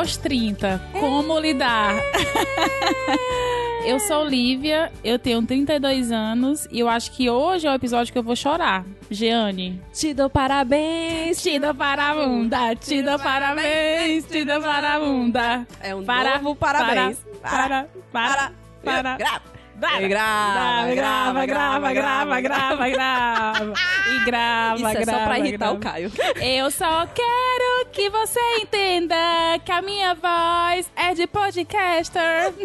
aos 30. Como lidar? eu sou Lívia, eu tenho 32 anos e eu acho que hoje é o episódio que eu vou chorar. Jeane. Te dou parabéns. Te dou parabunda, te dou parabéns, te dou parabunda. É um Para, novo parabéns. Para, para, para. Grava. Grava, Grava, grava, grava, grava, grava, grava. E grava, Isso é grava. só pra irritar grava. o Caio. Eu só quero que você entenda que a minha voz é de podcaster.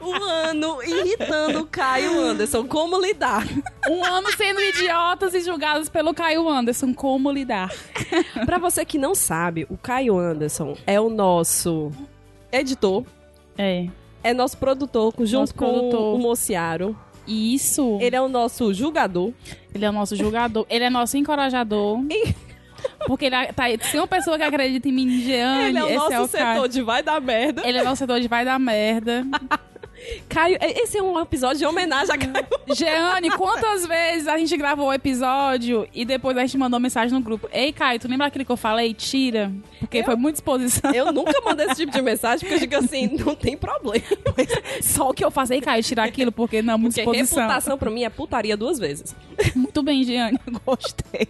Um ano irritando o Caio Anderson. Como lidar? Um ano sendo idiotas e julgados pelo Caio Anderson. Como lidar? Pra você que não sabe, o Caio Anderson é o nosso editor, É. é nosso produtor, junto Nosso com produtor. o Mociaro. Isso. Ele é o nosso julgador. Ele é o nosso julgador. Ele é nosso encorajador. Porque ele é- tá, se uma pessoa que acredita em mim, Jeane, Ele é o esse nosso é o setor Caio. de vai dar merda. Ele é nosso setor de vai dar merda. Caio, esse é um episódio de homenagem a Caio. Jeane, quantas vezes a gente gravou o episódio e depois a gente mandou mensagem no grupo? Ei, Caio, tu lembra aquilo que eu falei? Tira. Porque foi muita exposição. Eu nunca mandei esse tipo de mensagem porque eu digo assim, não tem problema. Só o que eu faço, ei, Caio, tirar aquilo, porque não, muita Porque exposição. reputação pra mim é putaria duas vezes. Muito bem, Jeane, gostei.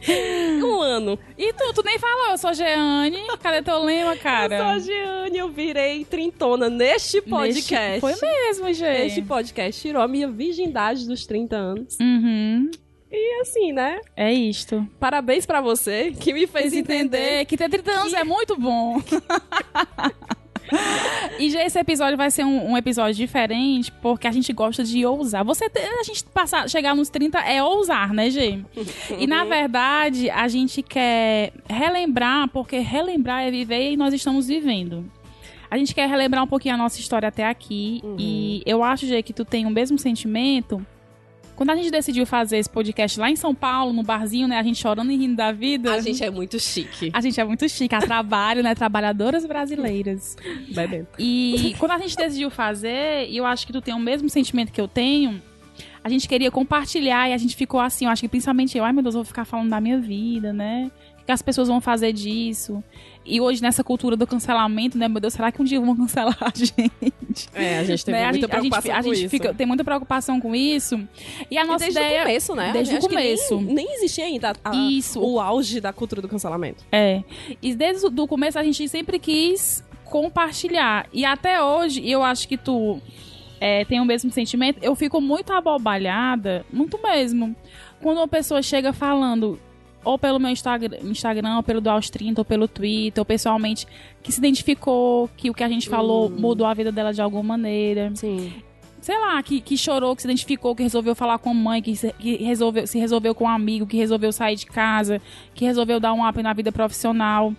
Um ano. E tu, tu nem falou, eu sou Jeane. Cadê teu lema, cara? Eu sou a Giane, eu virei trintona neste podcast. Neste- Foi mesmo, Este gente. podcast tirou a minha virgindade dos 30 anos. Uhum. E assim, né? É isto. Parabéns pra você que me fez entender. entender que ter 30 anos é muito bom. e já esse episódio vai ser um, um episódio diferente, porque a gente gosta de ousar. Você a gente passar, chegar nos 30 é ousar, né, Gê? E na verdade, a gente quer relembrar, porque relembrar é viver e nós estamos vivendo. A gente quer relembrar um pouquinho a nossa história até aqui. E eu acho, Gê, que tu tem o mesmo sentimento. Quando a gente decidiu fazer esse podcast lá em São Paulo, no barzinho, né? A gente chorando e rindo da vida. A gente é muito chique. A gente é muito chique, a trabalho, né? Trabalhadoras brasileiras. Bebê. E quando a gente decidiu fazer, e eu acho que tu tem o mesmo sentimento que eu tenho, a gente queria compartilhar e a gente ficou assim, eu acho que principalmente eu, ai meu Deus, eu vou ficar falando da minha vida, né? O que as pessoas vão fazer disso? E hoje, nessa cultura do cancelamento, né, meu Deus, será que um dia vão cancelar a gente? É, a gente teve Né? Muita gente- a gente- preocupação a com gente isso. fica- tem muita preocupação com isso. E a E nossa desde ideia. o começo, né? Desde o começo. Nem, nem existia ainda a- Isso. o auge da cultura do cancelamento. É. E desde o começo a gente sempre quis compartilhar. E até hoje, e eu acho que tu é, tem o mesmo sentimento, eu fico muito abobalhada, muito mesmo, quando uma pessoa chega falando, ou pelo meu Instagram, Instagram ou pelo do Aos 30, ou pelo Twitter, ou pessoalmente, que se identificou, que o que a gente falou mudou a vida dela de alguma maneira Sim. sei lá, que, que chorou, que se identificou, que resolveu falar com a mãe, que, se, que resolveu, se resolveu com um amigo, que resolveu sair de casa, que resolveu dar um up na vida profissional.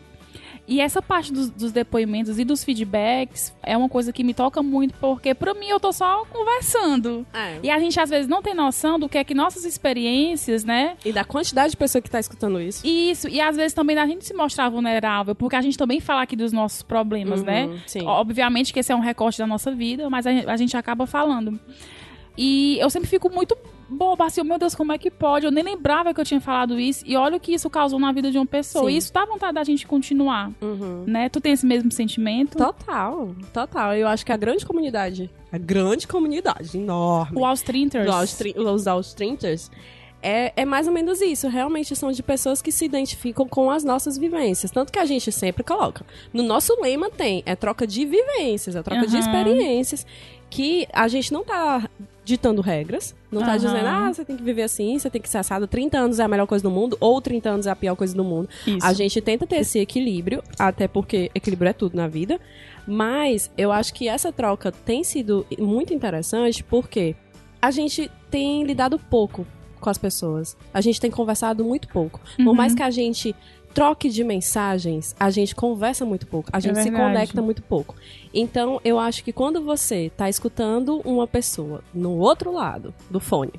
E essa parte dos, dos depoimentos e dos feedbacks é uma coisa que me toca muito, porque pra mim eu tô só conversando. É. E a gente às vezes não tem noção do que é que nossas experiências, né? E da quantidade de pessoa que tá escutando isso. Isso, e às vezes também da gente se mostrar vulnerável, porque a gente também fala aqui dos nossos problemas, Uhum, né? sim. Obviamente que esse é um recorte da nossa vida, mas a, a gente acaba falando. E eu sempre fico muito boba, assim, meu Deus, como é que pode? Eu nem lembrava que eu tinha falado isso, e olha o que isso causou na vida de uma pessoa. Sim. E isso dá vontade da gente continuar, Uhum. né? Tu tem esse mesmo sentimento? Total, total. Eu acho que a grande comunidade, a grande comunidade, enorme, O Aos 30 do aos tri- os 30 é, é mais ou menos isso. Realmente são de pessoas que se identificam com as nossas vivências. Tanto que a gente sempre coloca. No nosso lema tem, é troca de vivências, é troca de Aham. experiências. Que a gente não tá ditando regras. Não tá Aham. dizendo, ah, você tem que viver assim, você tem que ser assado. 30 anos é a melhor coisa do mundo, ou 30 anos é a pior coisa do mundo. Isso. A gente tenta ter esse equilíbrio, até porque equilíbrio é tudo na vida. Mas eu acho que essa troca tem sido muito interessante porque a gente tem lidado pouco com as pessoas. A gente tem conversado muito pouco. Por Uhum. mais que a gente troque de mensagens, a gente conversa muito pouco. A gente se É verdade. conecta muito pouco. Então, eu acho que quando você tá escutando uma pessoa no outro lado do fone,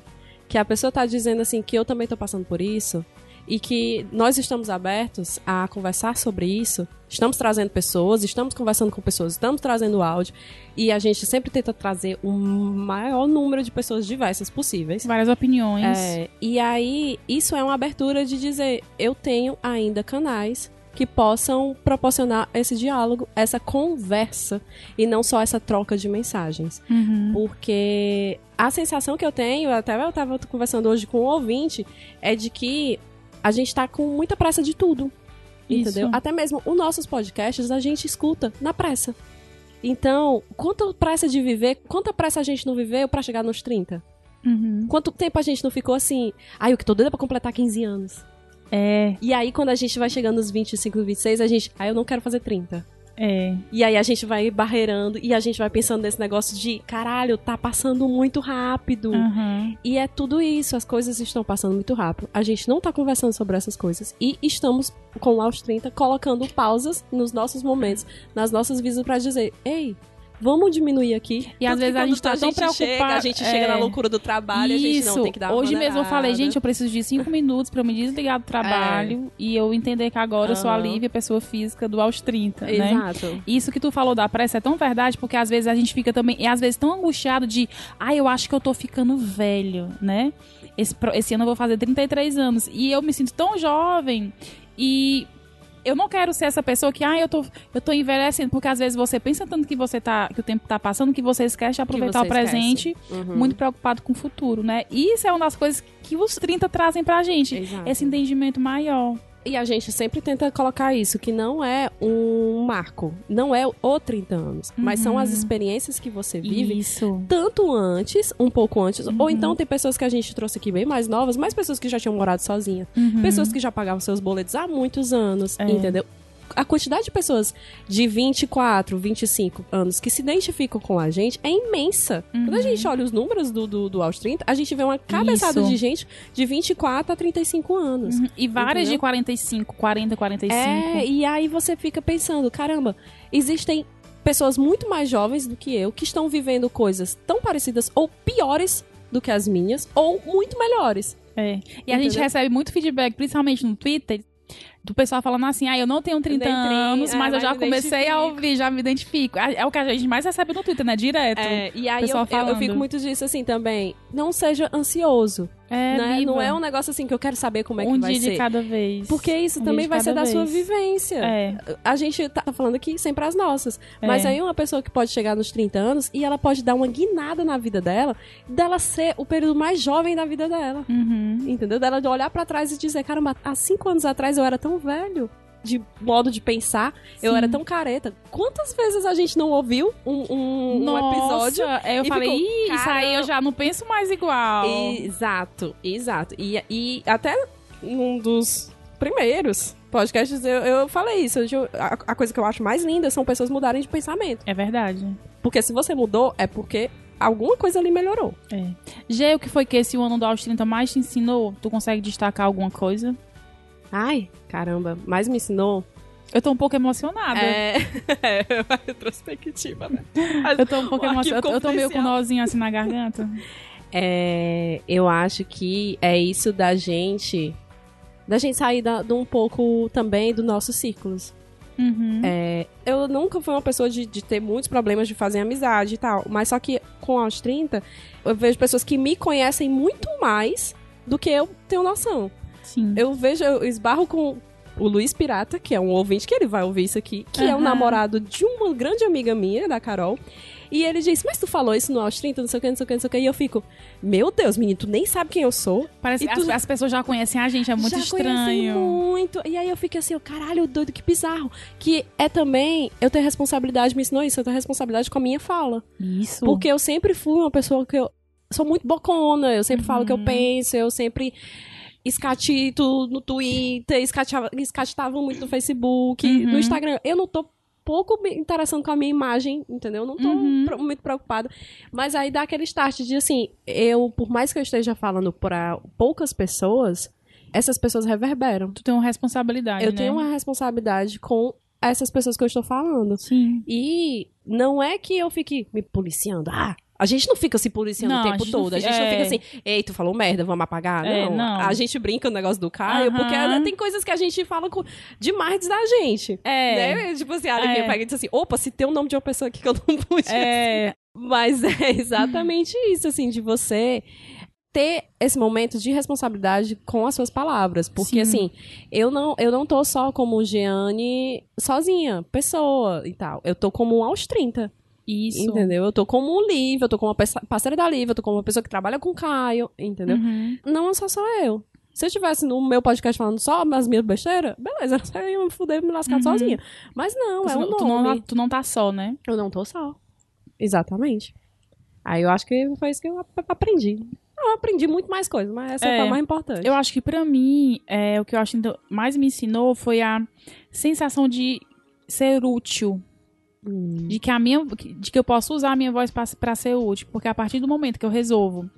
que a pessoa tá dizendo assim que eu também tô passando por isso e que nós estamos abertos a conversar sobre isso, estamos trazendo pessoas, estamos conversando com pessoas, estamos trazendo áudio e a gente sempre tenta trazer o maior número de pessoas diversas possíveis. Várias opiniões. É, e aí, isso é uma abertura de dizer: eu tenho ainda canais que possam proporcionar esse diálogo, essa conversa e não só essa troca de mensagens. Uhum. Porque a sensação que eu tenho, até eu estava conversando hoje com um ouvinte, é de que a gente tá com muita pressa de tudo. Entendeu? Isso. Até mesmo os nossos podcasts a gente escuta na pressa. Então, quanta pressa de viver, quanta pressa a gente não viveu pra chegar nos 30? Uhum. Quanto tempo a gente não ficou assim? Ai, eu que tô doida pra completar 15 anos. É, E aí, quando a gente vai chegando nos 25, 26, a gente. Ah, eu não quero fazer 30. É. E aí a gente vai barreirando e a gente vai pensando nesse negócio de caralho, tá passando muito rápido. Uhum. E é tudo isso, as coisas estão passando muito rápido. A gente não tá conversando sobre essas coisas. E estamos, com o Aos 30, colocando pausas nos nossos momentos, nas nossas vidas pra dizer: ei, vamos diminuir aqui. E às Porque vezes a gente tá tão preocupada- a gente é. chega na loucura do trabalho, a gente Isso. não tem que dar uma Hoje mesmo eu falei, maneirada. gente, eu preciso de cinco minutos pra eu me desligar do trabalho e eu entender que agora eu sou a. Lívia, pessoa física do aos 30, né? Exato. Isso que tu falou da pressa é tão verdade, porque às vezes a gente fica também, e às vezes tão angustiado de, ah, eu acho que eu tô ficando velho, né? Esse, esse ano eu vou fazer 33 anos. E eu me sinto tão jovem e eu não quero ser essa pessoa que, ah, eu tô, eu tô envelhecendo, porque às vezes você pensa tanto que você tá, que o tempo tá passando, que você esquece de aproveitar o presente, Uhum. muito preocupado com o futuro, né? E isso é uma das coisas que os 30 trazem pra gente. Exato. Esse entendimento maior. E a gente sempre tenta colocar isso, que não é um marco, não é o 30 anos, mas são as experiências que você vive Isso. tanto antes, um pouco antes, Uhum. ou então tem pessoas que a gente trouxe aqui bem mais novas, mas pessoas que já tinham morado sozinha, Uhum. pessoas que já pagavam seus boletos há muitos anos, É. entendeu? A quantidade de pessoas de 24, 25 anos que se identificam com a gente é imensa. Quando a gente olha os números do, do, do aos 30, a gente vê uma cabeçada Uhum. Isso. de gente de 24 a 35 anos. Uhum. E várias Entendeu? de 45, 40, 45. É, e aí você fica pensando, caramba, existem pessoas muito mais jovens do que eu que estão vivendo coisas tão parecidas ou piores do que as minhas, ou muito melhores. É. E a gente Entendeu? recebe muito feedback, principalmente no Twitter, do pessoal falando assim, ah, eu não tenho 30 Nem trinta, anos, é, mas eu já me comecei a ouvir, já me identifico. É o que a gente mais recebe no Twitter, né? Direto. É, e aí eu, eu- eu fico muito disso assim também. Não seja ansioso. É, né? viva. Não é um negócio assim que eu quero saber como é um que vai dia ser. de cada vez. Porque isso Um também dia vai ser da cada sua vez. vivência. É. A gente tá falando aqui sempre as nossas. É. Mas aí uma pessoa que pode chegar nos 30 anos e ela pode dar uma guinada na vida dela, dela ser o período mais jovem da vida dela. Uhum. Entendeu? Dela de olhar pra trás e dizer, caramba, há cinco anos atrás eu era tão velho. De modo de pensar, eu Sim. era tão careta. Quantas vezes a gente não ouviu um, um, um Nossa, episódio? é, eu falei, ficou, "Ih, isso aí eu já não penso mais igual. Exato, exato. E, e até um dos primeiros podcasts eu, eu falei isso. Eu- a, a coisa que eu acho mais linda são pessoas mudarem de pensamento. É verdade. Porque se você mudou, é porque alguma coisa ali melhorou. É. Gê, o que foi que esse ano do Aos 30 mais te ensinou? Tu consegue destacar alguma coisa? Ai, caramba, mais me ensinou. Eu tô um pouco emocionada. É, é retrospectiva, né? Eu tô um pouco emocionada. arquivo Eu tô meio com um nozinho assim na garganta. É, eu acho que é isso da gente. Da gente sair da, de um pouco também dos nossos círculos. Uhum. É, eu nunca fui uma pessoa de, de ter muitos problemas de fazer amizade e tal. Mas só que com aos 30, eu vejo pessoas que me conhecem muito mais do que eu tenho noção. Sim. Eu vejo, eu esbarro com o Luiz Pirata, que é um ouvinte que ele vai ouvir isso aqui, que é o Aham. namorado de uma grande amiga minha, da Carol. E ele diz, mas tu falou isso no aos 30, não sei o que, não sei o que, não sei o que. E eu fico, meu Deus, menino, tu nem sabe quem eu sou. Parece que as, tu- as pessoas já conhecem a gente, é muito Já estranho. muito. E aí eu fico assim, ó, caralho, doido, que bizarro. Que é também, eu tenho responsabilidade, me ensinou isso, eu tenho responsabilidade com a minha fala. Isso. Porque eu sempre fui uma pessoa que eu sou muito bocona, eu sempre falo o que eu Uhum. penso, eu sempre escatito no Twitter, escatitava muito no Facebook, Uhum. no Instagram. Eu não tô pouco me interessando com a minha imagem, entendeu? Eu não tô Uhum. muito preocupada. Mas aí dá aquele start de assim, eu, por mais que eu esteja falando pra poucas pessoas, essas pessoas reverberam. Tu tem uma responsabilidade, Eu né? tenho uma responsabilidade com essas pessoas que eu estou falando. Sim. E não é que eu fique me policiando. Ah, a gente não fica se policiando Não, o a tempo não todo. A fi- gente não é. fica assim, ei, tu falou merda, vamos apagar. É, não. não. A gente brinca no negócio do Caio, porque ela- tem coisas que a gente fala com... demais da gente. É. Né? Tipo assim, a Aline É. pega e diz assim, opa, se tem o nome de uma pessoa aqui que eu não pude. É. Mas é exatamente isso, assim, de você ter esse momento de responsabilidade com as suas palavras. Porque, Sim. assim, eu não, eu não tô só como Jeane sozinha, pessoa e tal. Eu tô como um aos 30. Isso. Entendeu? Eu tô como um Liv, eu tô como uma parceira da Liv, eu tô como uma pessoa que trabalha com o Caio, entendeu? Uhum. Não é só só eu. Se eu estivesse no meu podcast falando só as minhas besteiras, beleza, eu ia me fuder e me lascar Uhum. sozinha. Mas não, é um tu não, nome. tá- tu não tá só, né? Eu não tô só. Exatamente. Aí eu acho que foi isso que eu ap- aprendi. Eu aprendi muito mais coisas, mas essa É. foi a mais importante. Eu acho que pra mim, é, o que eu acho que mais me ensinou foi a sensação de ser útil. Hum. De que, a minha, de que eu posso usar a minha voz pra ser útil. Porque a partir do momento que eu resolvo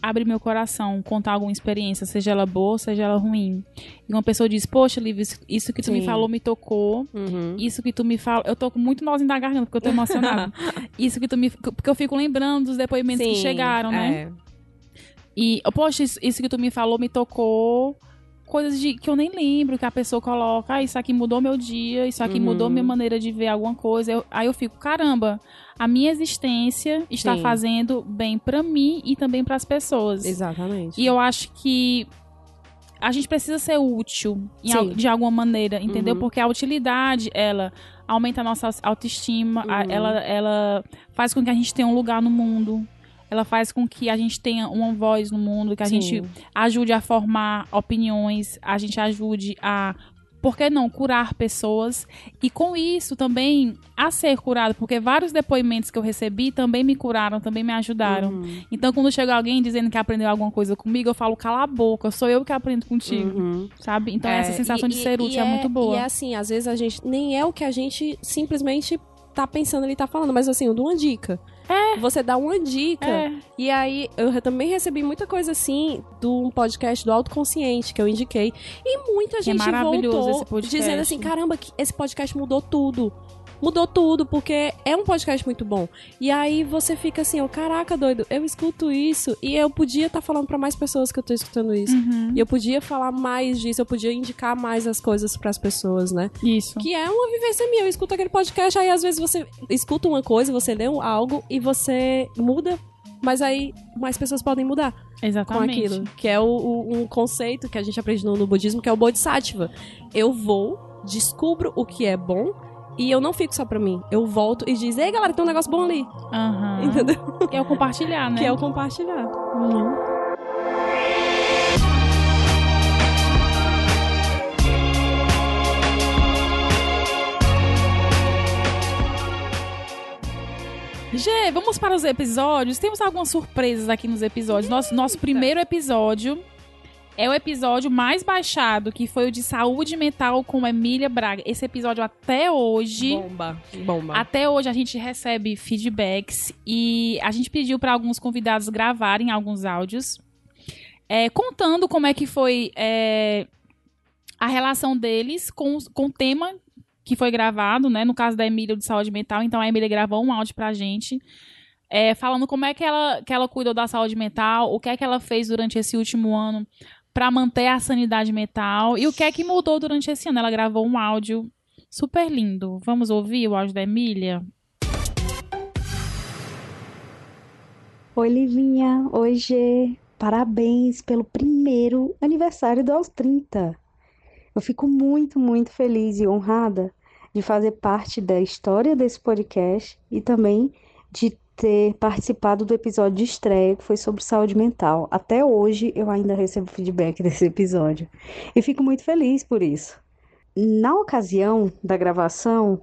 abrir meu coração, contar alguma experiência, seja ela boa, seja ela ruim. E uma pessoa diz, poxa, Liv, isso- que tu me Sim. falou me tocou. Uhum. Isso que tu me fala. Eu tô com muito nozinho da garganta, porque eu tô emocionada. isso que tu me. Porque eu fico lembrando dos depoimentos que Sim, chegaram, né? é. E, poxa, isso, isso que tu me falou me tocou. Coisas de, que eu nem lembro, que a pessoa coloca, ah, isso aqui mudou meu dia, isso aqui Uhum. mudou minha maneira de ver alguma coisa. Eu- aí eu fico, caramba, a minha existência está Sim. fazendo bem pra mim e também pras pessoas. Exatamente. E eu acho que a gente precisa ser útil em de alguma maneira, entendeu? Uhum. Porque a utilidade, ela aumenta a nossa autoestima, a- Uhum. ela, ela faz com que a gente tenha um lugar no mundo. Ela faz com que a gente tenha uma voz no mundo, que a Sim. gente ajude a formar opiniões, a gente ajude a, por que não, curar pessoas. E com isso também a ser curado, porque vários depoimentos que eu recebi também me curaram, também me ajudaram. Uhum. Então, quando chega alguém dizendo que aprendeu alguma coisa comigo, eu falo, cala a boca, sou eu que aprendo contigo, Uhum. sabe? Então, É, essa sensação e- de ser útil e é, muito boa. E é assim, às vezes a gente nem é o que a gente simplesmente tá pensando ali, tá falando, mas assim, eu dou uma dica. É. Você dá uma dica. É. E aí, eu também recebi muita coisa assim do um podcast do Autoconsciente que eu indiquei. E muita é gente maravilhoso voltou dizendo assim: caramba, que esse podcast mudou tudo. Mudou tudo, porque é um podcast muito bom. E aí você fica assim, ó, caraca, doido, eu escuto isso e eu podia estar falando pra mais pessoas que eu tô escutando isso. Uhum. E eu podia falar mais disso, eu podia indicar mais as coisas pras pessoas, né? Isso. Que é uma vivência minha. Eu escuto aquele podcast, aí às vezes você escuta uma coisa, você lê algo e você muda, mas aí mais pessoas podem mudar com Exatamente. aquilo. Que é o, o- um conceito que a gente aprende no, no budismo, que é o Bodhisattva. Eu vou, descubro o que é bom. E eu não fico só pra mim. Eu volto e diz, ei galera, tem um negócio bom ali. Aham. Entendeu? É o compartilhar, né? Que é o compartilhar. Gê, vamos para os episódios. Temos algumas surpresas aqui nos episódios. Nosso, nosso primeiro episódio é o episódio mais baixado, que foi o de saúde mental com Emília Braga. Esse episódio até hoje. Bomba. Bomba. Até hoje a gente recebe feedbacks e a gente pediu para alguns convidados gravarem alguns áudios, é, contando como é que foi é, a relação deles com, com o tema que foi gravado, né? No caso da Emília de saúde mental, então a Emília gravou um áudio pra gente. é, falando como é que ela, que ela cuidou da saúde mental, o que é que ela fez durante esse último ano para manter a sanidade mental e o que é que mudou durante esse ano. Ela gravou um áudio super lindo. Vamos ouvir o áudio da Emília? Oi, Livinha. Oi, Gê. Parabéns pelo primeiro aniversário do Aos 30. Eu fico muito, muito feliz e honrada de fazer parte da história desse podcast e também de ter participado do episódio de estreia que foi sobre saúde mental. Até hoje eu ainda recebo feedback desse episódio e fico muito feliz por isso. Na ocasião da gravação,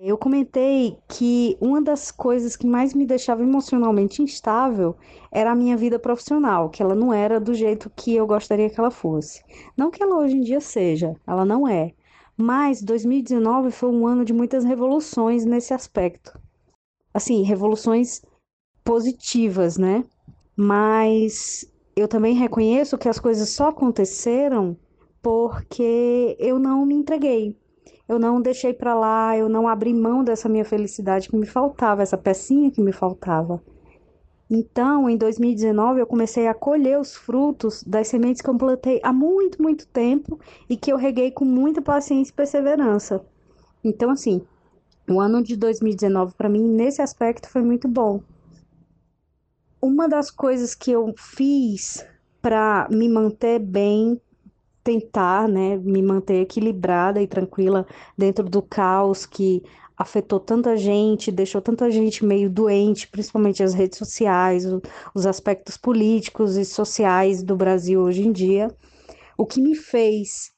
eu comentei que uma das coisas que mais me deixava emocionalmente instável era a minha vida profissional, que ela não era do jeito que eu gostaria que ela fosse. Não que ela hoje em dia seja, ela não é. Mas 2019 foi um ano de muitas revoluções nesse aspecto. Assim, revoluções positivas, né? Mas eu também reconheço que as coisas só aconteceram porque eu não me entreguei. Eu não deixei para lá, eu não abri mão dessa minha felicidade que me faltava, essa pecinha que me faltava. Então, em 2019, eu comecei a colher os frutos das sementes que eu plantei há muito, muito tempo e que eu reguei com muita paciência e perseverança. Então, assim, o ano de 2019 para mim nesse aspecto foi muito bom. uma das coisas que eu fiz para me manter bem, tentar, né, me manter equilibrada e tranquila dentro do caos que afetou tanta gente, deixou tanta gente meio doente, principalmente as redes sociais, os aspectos políticos e sociais do Brasil hoje em dia. O que me fez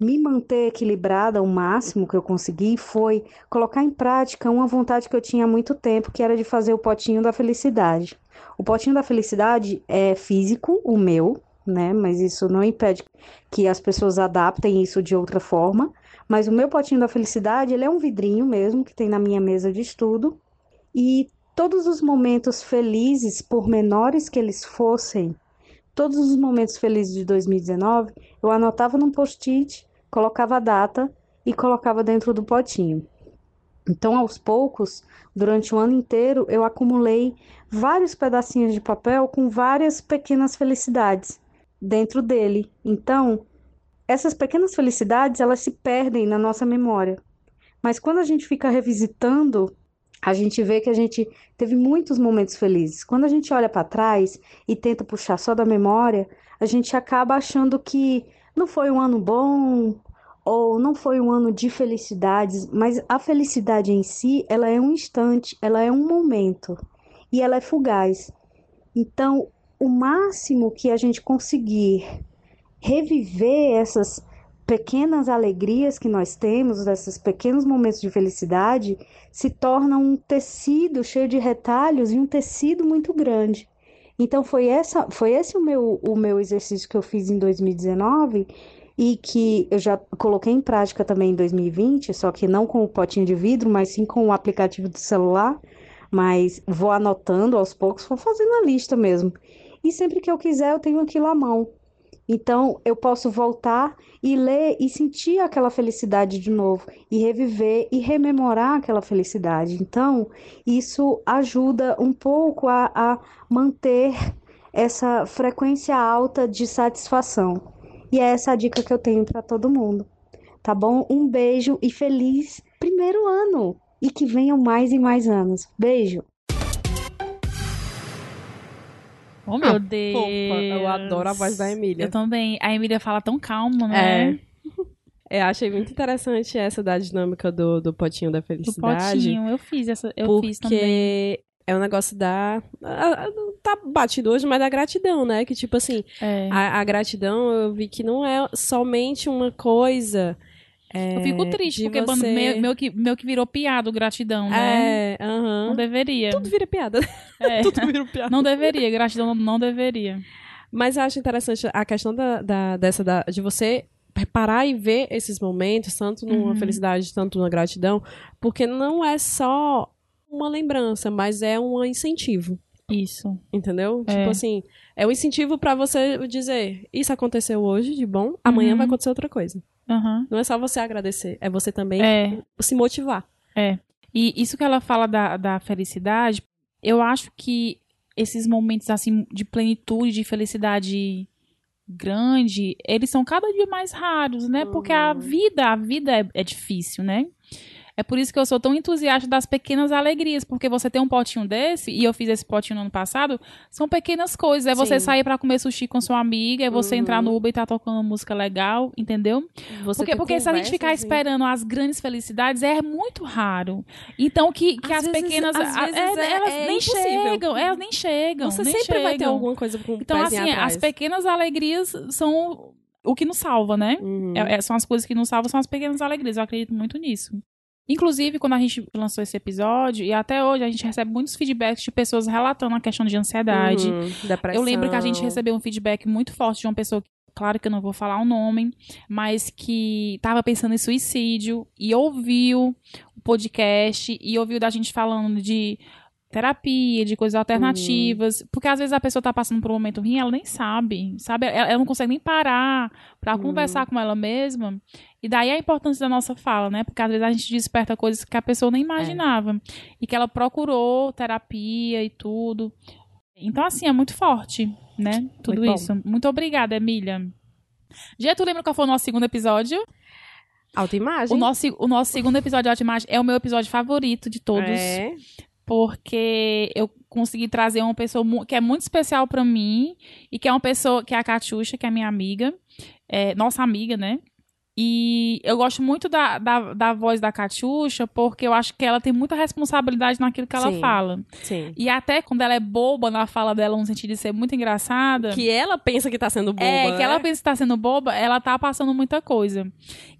me manter equilibrada o máximo que eu consegui foi colocar em prática uma vontade que eu tinha há muito tempo, que era de fazer o potinho da felicidade. O potinho da felicidade é físico, o meu, né? Mas isso não impede que as pessoas adaptem isso de outra forma. Mas o meu potinho da felicidade, ele é um vidrinho mesmo que tem na minha mesa de estudo. E todos os momentos felizes, por menores que eles fossem, todos os momentos felizes de 2019, eu anotava num post-it, colocava a data e colocava dentro do potinho. Então, aos poucos, durante o ano inteiro, eu acumulei vários pedacinhos de papel com várias pequenas felicidades dentro dele. Então, essas pequenas felicidades, elas se perdem na nossa memória. Mas quando a gente fica revisitando, a gente vê que a gente teve muitos momentos felizes. Quando a gente olha para trás e tenta puxar só da memória, a gente acaba achando que não foi um ano bom ou não foi um ano de felicidades, mas a felicidade em si, ela é um instante, ela é um momento e ela é fugaz. Então, o máximo que a gente conseguir reviver essas pequenas alegrias que nós temos, esses pequenos momentos de felicidade, se torna um tecido cheio de retalhos e um tecido muito grande. Então foi essa, foi esse o meu, o meu exercício que eu fiz em 2019 e que eu já coloquei em prática também em 2020, só que não com o potinho de vidro, mas sim com o aplicativo do celular. Mas vou anotando aos poucos, vou fazendo a lista mesmo. E sempre que eu quiser, eu tenho aquilo à mão. Então, eu posso voltar e ler e sentir aquela felicidade de novo, e reviver e rememorar aquela felicidade. Então, isso ajuda um pouco a, a manter essa frequência alta de satisfação. E é essa a dica que eu tenho para todo mundo. Tá bom? Um beijo e feliz primeiro ano! E que venham mais e mais anos. Beijo! Oh, meu Ah, Deus. Eu adoro a voz da Emília. Eu também. A Emília fala tão calma, né? É. Eu achei muito interessante essa da dinâmica do, do potinho da Do felicidade. potinho. Eu fiz essa. Eu porque fiz também. é um negócio da. Tá batido hoje, mas da gratidão, né? Que tipo assim, É. a, a gratidão eu vi que não é somente uma coisa. É, eu fico triste, porque você... meu, meu, que, meu que virou piada, o gratidão, né? É, aham. Não deveria. Tudo vira piada. É. Tudo vira piada. Não deveria, gratidão não, não deveria. Mas eu acho interessante a questão da, da- dessa da, de você parar e ver esses momentos, tanto numa Uhum. felicidade, tanto na gratidão, porque não é só uma lembrança, mas é um incentivo, Isso. entendeu? É. Tipo assim, é um incentivo pra você dizer, isso aconteceu hoje de bom, amanhã Uhum. vai acontecer outra coisa. Aham. Não é só você agradecer, é você também É. se motivar. E isso que ela fala da, da felicidade, eu acho que esses momentos assim de plenitude, de felicidade grande, eles são cada dia mais raros, né? Porque a Uhum. vida, a vida é, é difícil, né? É por isso que eu sou tão entusiasta das pequenas alegrias, porque você tem um potinho desse, e eu fiz esse potinho no ano passado, são pequenas coisas. É você Sim. sair pra comer sushi com sua amiga, é você Uhum. entrar no Uber e tá tocando música legal, entendeu? Você Porque, porque se a gente ficar conversas, esperando as grandes felicidades, é muito raro. Então, que, que Às as vezes- pequenas. às é- é- elas é nem impossível. chegam. Elas nem chegam. Você nem sempre vai ter chegam. alguma coisa com Então, assim, atrás. as pequenas alegrias são o que nos salva, né? Uhum. É- é- são as coisas que nos salvam, são as pequenas alegrias. Eu acredito muito nisso. Inclusive, quando a gente lançou esse episódio, e até hoje, a gente recebe muitos feedbacks de pessoas relatando a questão de ansiedade. Uhum. Eu lembro que a gente recebeu um feedback muito forte de uma pessoa, claro que eu não vou falar o nome, mas que estava pensando em suicídio e ouviu o podcast e ouviu da gente falando de terapia, de coisas alternativas, porque às vezes a pessoa tá passando por um momento ruim, ela nem sabe, sabe? Ela, ela não consegue nem parar pra Uhum. conversar com ela mesma. E daí a importância da nossa fala, né? Porque às vezes a gente desperta coisas que a pessoa nem imaginava e que ela procurou terapia e tudo. Então, assim, é muito forte, né? Tudo Muito isso. Muito obrigada, Emília. Já tu lembra qual foi o nosso segundo episódio? Autoimagem. O nosso, o nosso segundo episódio de Autoimagem é o meu episódio favorito de todos. É. Porque eu consegui trazer uma pessoa que é muito especial pra mim e que é uma pessoa que é a Catiuxa, que é minha amiga, é, nossa amiga, né? E eu gosto muito da, da, da voz da Catiuxa porque eu acho que ela tem muita responsabilidade naquilo que ela Sim. fala. Sim. E até quando ela é boba na fala dela, no sentido de ser muito engraçada. Que ela pensa que tá sendo boba, É, né? que ela pensa que tá sendo boba, ela tá passando muita coisa.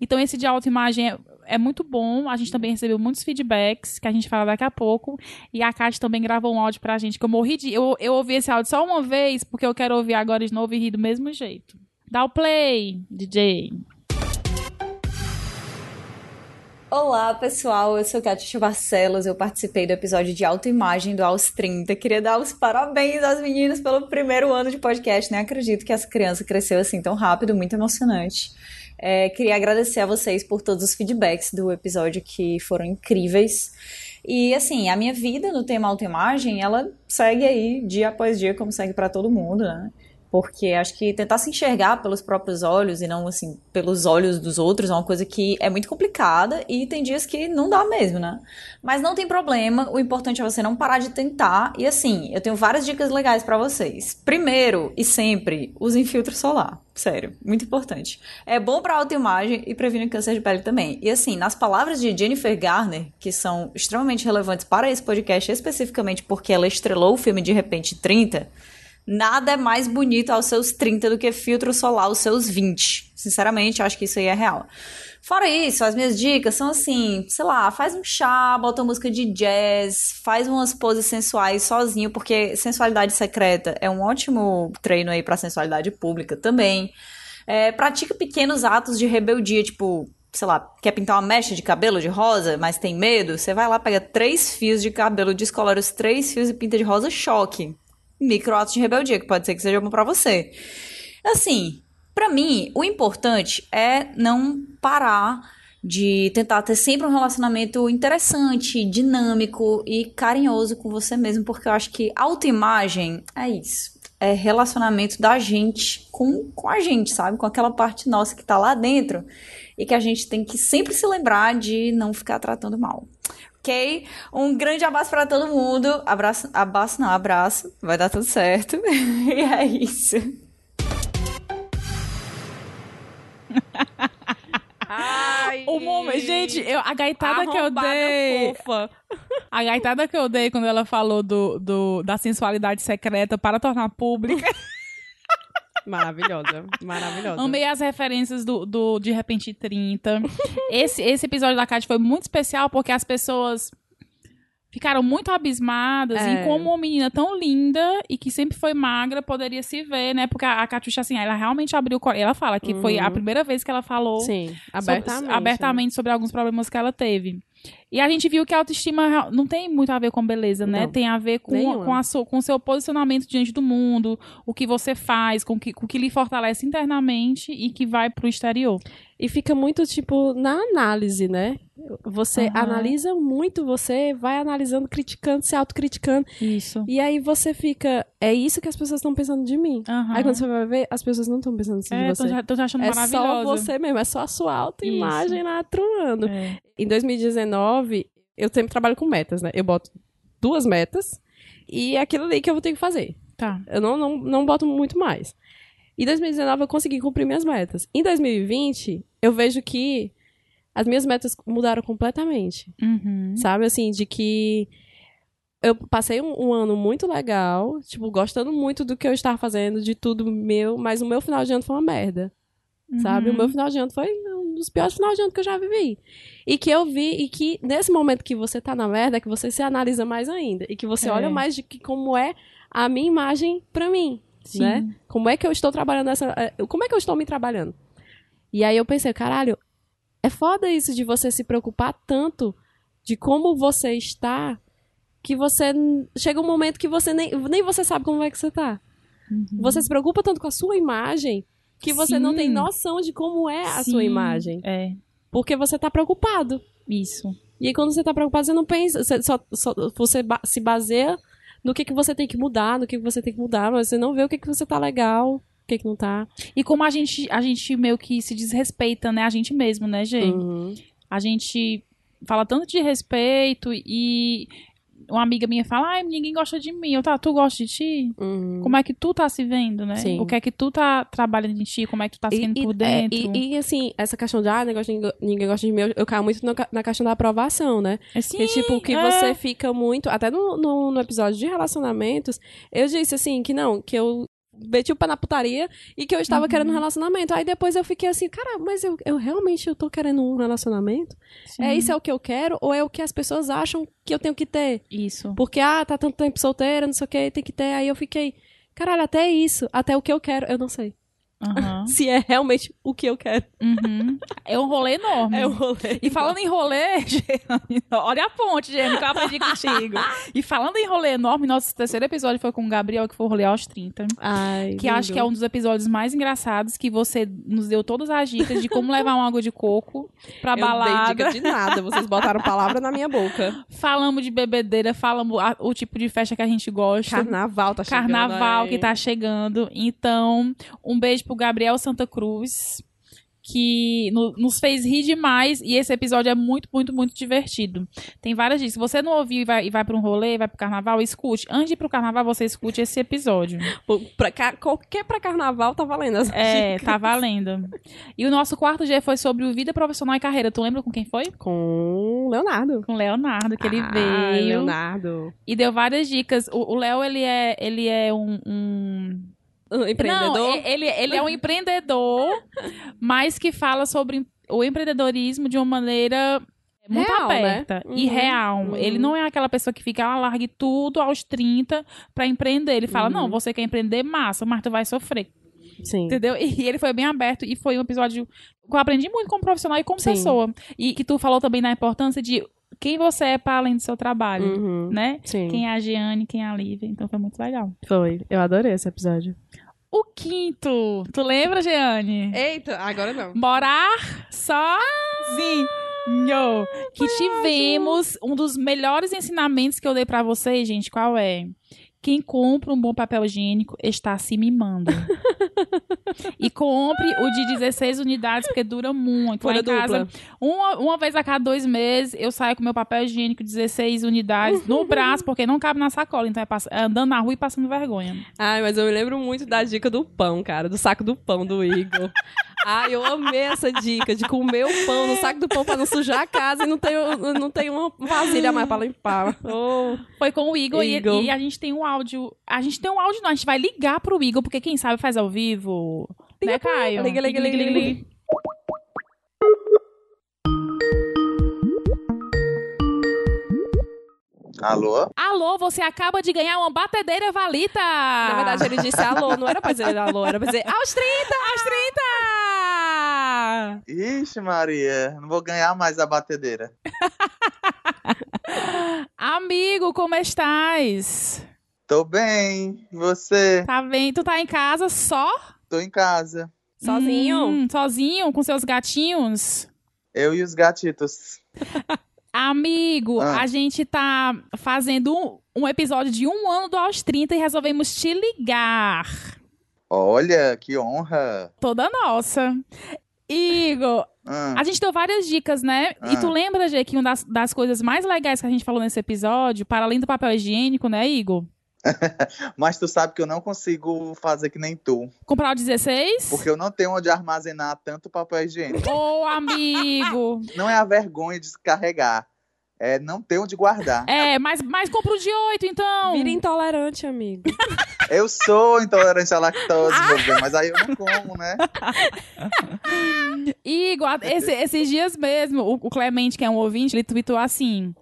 Então, esse de autoimagem é, muito bom. A gente também recebeu muitos feedbacks, que a gente fala daqui a pouco. E a Kátia também gravou um áudio pra gente, que eu morri de. Eu, eu ouvi esse áudio só uma vez, porque eu quero ouvir agora de novo e rir do mesmo jeito. Dá o play, DJ. Olá, pessoal. Eu sou Katia Barcelos. Eu participei do episódio de autoimagem do Aos 30. Queria dar os parabéns às meninas pelo primeiro ano de podcast. Nem acredito que essa criança cresceu assim tão rápido, muito emocionante. É, queria agradecer a vocês por todos os feedbacks do episódio que foram incríveis. E assim, a minha vida no tema autoimagem, ela segue aí dia após dia, como segue pra todo mundo, né? Porque acho que tentar se enxergar pelos próprios olhos e não assim pelos olhos dos outros é uma coisa que é muito complicada e tem dias que não dá mesmo, né? Mas não tem problema, o importante é você não parar de tentar. E assim, eu tenho várias dicas legais pra vocês. Primeiro e sempre, usem filtro solar. Sério, muito importante. É bom pra autoimagem e previne câncer de pele também. E assim, nas palavras de Jennifer Garner, que são extremamente relevantes para esse podcast, especificamente porque ela estrelou o filme De Repente 30, Nada é mais bonito aos seus 30 do que filtro solar aos seus 20. Sinceramente, acho que isso aí é real. Fora isso, as minhas dicas são assim, sei lá, faz um chá, bota música de jazz, faz umas poses sensuais sozinho, porque sensualidade secreta é um ótimo treino aí pra sensualidade pública também. É, pratica pequenos atos de rebeldia, tipo, sei lá, quer pintar uma mecha de cabelo de rosa, mas tem medo? Você vai lá, pega três fios de cabelo, descolora os três fios e pinta de rosa choque micro atos de rebeldia, que pode ser que seja bom pra você. Assim, pra mim, o importante é não parar de tentar ter sempre um relacionamento interessante, dinâmico e carinhoso com você mesmo, porque eu acho que autoimagem é isso. É relacionamento da gente com, com a gente, sabe? Com aquela parte nossa que tá lá dentro e que a gente tem que sempre se lembrar de não ficar tratando mal. Ok? Um grande abraço para todo mundo. Abraço, abraço não, abraço. Vai dar tudo certo. e é isso. Ai, O momento, gente, eu, a gaitada que eu dei. fofa. A gaitada que eu dei quando ela falou do, do, da sensualidade secreta para tornar pública. Maravilhosa, maravilhosa. Amei as referências do, do De Repente 30. Esse, esse episódio da Kátia foi muito especial porque as pessoas ficaram muito abismadas É. em como uma menina tão linda e que sempre foi magra poderia se ver, né? Porque a, a Catiuxa, assim, ela realmente abriu o coração. Ela fala que foi Uhum. a primeira vez que ela falou Sim, sobre- abertamente. abertamente sobre alguns problemas que ela teve. E a gente viu que a autoestima não tem muito a ver com beleza, né? Não. Tem a ver com, com, a su- com o seu posicionamento diante do mundo, o que você faz, com o que, com o que lhe fortalece internamente e que vai pro exterior. E fica muito, tipo, na análise, né? Você Aham. analisa muito, você vai analisando, criticando, se autocriticando. Isso. E aí você fica. É isso que as pessoas estão pensando de mim. Aí quando você vai ver, as pessoas não estão pensando assim é, de você. já- tô já achando É só você mesmo, é só a sua autoimagem lá truando. É. Em 2019, eu sempre trabalho com metas, né? Eu boto duas metas e é aquilo ali que eu vou ter que fazer. Tá. Eu não, não, não boto muito mais. Em 2019 eu consegui cumprir minhas metas. Em 2020, eu vejo que as minhas metas mudaram completamente. Uhum. Sabe, assim, de que eu passei um, um ano muito legal, tipo, gostando muito do que eu estava fazendo, de tudo meu, mas o meu final de ano foi uma merda. Sabe? O Uhum. meu final de ano foi um dos piores finais de ano que eu já vivi. E que eu vi, e que nesse momento que você tá na merda, é que você se analisa mais ainda. E que você É. olha mais de que como é a minha imagem pra mim. Sim. Né? Como é que eu estou trabalhando essa. eh, Como é que eu estou me trabalhando? E aí eu pensei, caralho, é foda isso de você se preocupar tanto de como você está, que você. Chega um momento que você nem, nem você sabe como é que você tá. Você se preocupa tanto com a sua imagem que você não Sim. tem noção de como é a sua Sim. imagem. É, Porque você tá preocupado. isso. E aí, quando você tá preocupado, você não pensa. Você, só, só- você ba- se baseia no que, que você tem que mudar, no que, que você tem que mudar, mas você não vê o que, que você tá legal, o que, que não tá. E como a gente, a gente meio que se desrespeita, né? A gente mesmo, né, gente? Uhum. A gente fala tanto de respeito e uma amiga minha fala, ai, ninguém gosta de mim. Eu, tá, tu gosta de ti? Uhum. Como é que tu tá se vendo, né? Sim. O que é que tu tá trabalhando em ti? Como é que tu tá se vendo por é, dentro? e, e, assim, essa questão de, ah, negócio de ninguém- gosta de mim, eu, eu caio muito na, na questão da aprovação, né? Assim, Que, tipo, que é. você fica muito. Até no, no, no episódio de relacionamentos, eu disse assim, que não, que eu meti o pé na putaria e que eu estava Uhum. querendo um relacionamento. Aí depois eu fiquei assim, cara, mas eu, eu realmente eu tô querendo um relacionamento? Sim. É isso é o que eu quero? Ou é o que as pessoas acham que eu tenho que ter? Isso. Porque, ah, tá tanto tempo solteira, não sei o que, tem que ter. Aí eu fiquei, caralho, até isso, até o que eu quero, eu não sei. Aham. Se é realmente o que eu quero. Uhum. É um rolê enorme. É o rolê. E falando em rolê, olha a ponte, Jeane, que eu aprendi contigo. E falando em rolê enorme, nosso terceiro episódio foi com o Gabriel, que foi o rolê aos 30. Ai, Que acho que é um dos episódios mais engraçados, que você nos deu todas as dicas de como levar uma água de coco pra Eu dei balada. dica de nada, vocês botaram palavra na minha boca. Falamos de bebedeira, falamos a- o tipo de festa que a gente gosta. Carnaval tá chegando. Carnaval aí. que tá chegando. Então, um beijo pro Gabriel Santa Cruz, que no- nos fez rir demais. E esse episódio é muito, muito, muito divertido. Tem várias dicas. Se você não ouviu e vai, e vai pra um rolê, vai pro carnaval, escute. Antes de ir pro carnaval, você escute esse episódio. Pra, ca- qualquer pra carnaval tá valendo. As É, dicas. tá valendo. E o nosso quarto G foi sobre o vida profissional e carreira. Tu lembra com quem foi? Com Leonardo. Com o Leonardo, que ele Ah, veio. Leonardo. E deu várias dicas. O o Léo, ele é, ele é um Um empreendedor. Não, e- ele, ele é um empreendedor, mas que fala sobre o empreendedorismo de uma maneira muito Real, né? aberta e Uhum, real. uhum. Ele não é aquela pessoa que fica, ah, largue tudo aos 30 pra empreender. Ele fala, Uhum. não, você quer empreender, massa, mas tu vai sofrer. Sim. Entendeu? E ele foi bem aberto e foi um episódio que eu aprendi muito como profissional e como Sim. pessoa. E que tu falou também na importância de quem você é para além do seu trabalho, Uhum. né? Sim. Quem é a Giane, quem é a Lívia. Então foi muito legal. Foi. Eu adorei esse episódio. O quinto, tu lembra, Giane? Eita, agora não. Morar sozinho. Que tivemos um dos melhores ensinamentos que eu dei pra vocês, gente. Qual é? Quem compra um bom papel higiênico está se mimando. e compre o de 16 unidades, porque dura muito. Em casa, uma, uma vez a cada dois meses, eu saio com meu papel higiênico 16 unidades no braço, porque não cabe na sacola. Então é, pass- é andando na rua e passando vergonha. Ai, mas eu me lembro muito da dica do pão, cara. Do saco do pão do Igor. Ai, eu amei essa dica de comer o pão no saco do pão pra não sujar a casa e não ter, não ter uma vasilha mais pra limpar. Oh. Foi com o Igor, e- Igor. E, a gente tem um áudio. A gente tem um áudio, não. A gente vai ligar pro Igor, porque quem sabe faz ao vivo. Liga né, pra ele. Caio? Liga, liga, liga, liga. Alô? Alô, você acaba de ganhar uma batedeira valita! Na verdade, ele disse alô, não era pra dizer alô, era pra dizer aos 30! Aos 30! Ixi, Maria, não vou ganhar mais a batedeira. Amigo, como estás? Tô bem, e você? Tá bem? Tu tá em casa só? Tô em casa. Sozinho? Hum, sozinho, com seus gatinhos? Eu e os gatitos. Amigo, Ah. a gente tá fazendo um, um episódio de um ano do Aos 30 e resolvemos te ligar. Olha, que honra. Toda nossa. Igor, Hum, a gente deu várias dicas, né? E Ah. tu lembra, Gê, que uma das, das coisas mais legais que a gente falou nesse episódio, para além do papel higiênico, né, Igor? Mas tu sabe que eu não consigo fazer que nem tu. Comprar o 16? Porque eu não tenho onde armazenar tanto papel higiênico. Ô, amigo! Não é a vergonha de descarregar. É não ter onde guardar. É, mas, mas compra o de 8, então. Vira intolerante, amigo. Eu sou intolerante à lactose, meu bem, mas aí eu não como, né? Igor, esse- esses dias mesmo, o, o Clemente, que é um ouvinte, ele tweetou assim.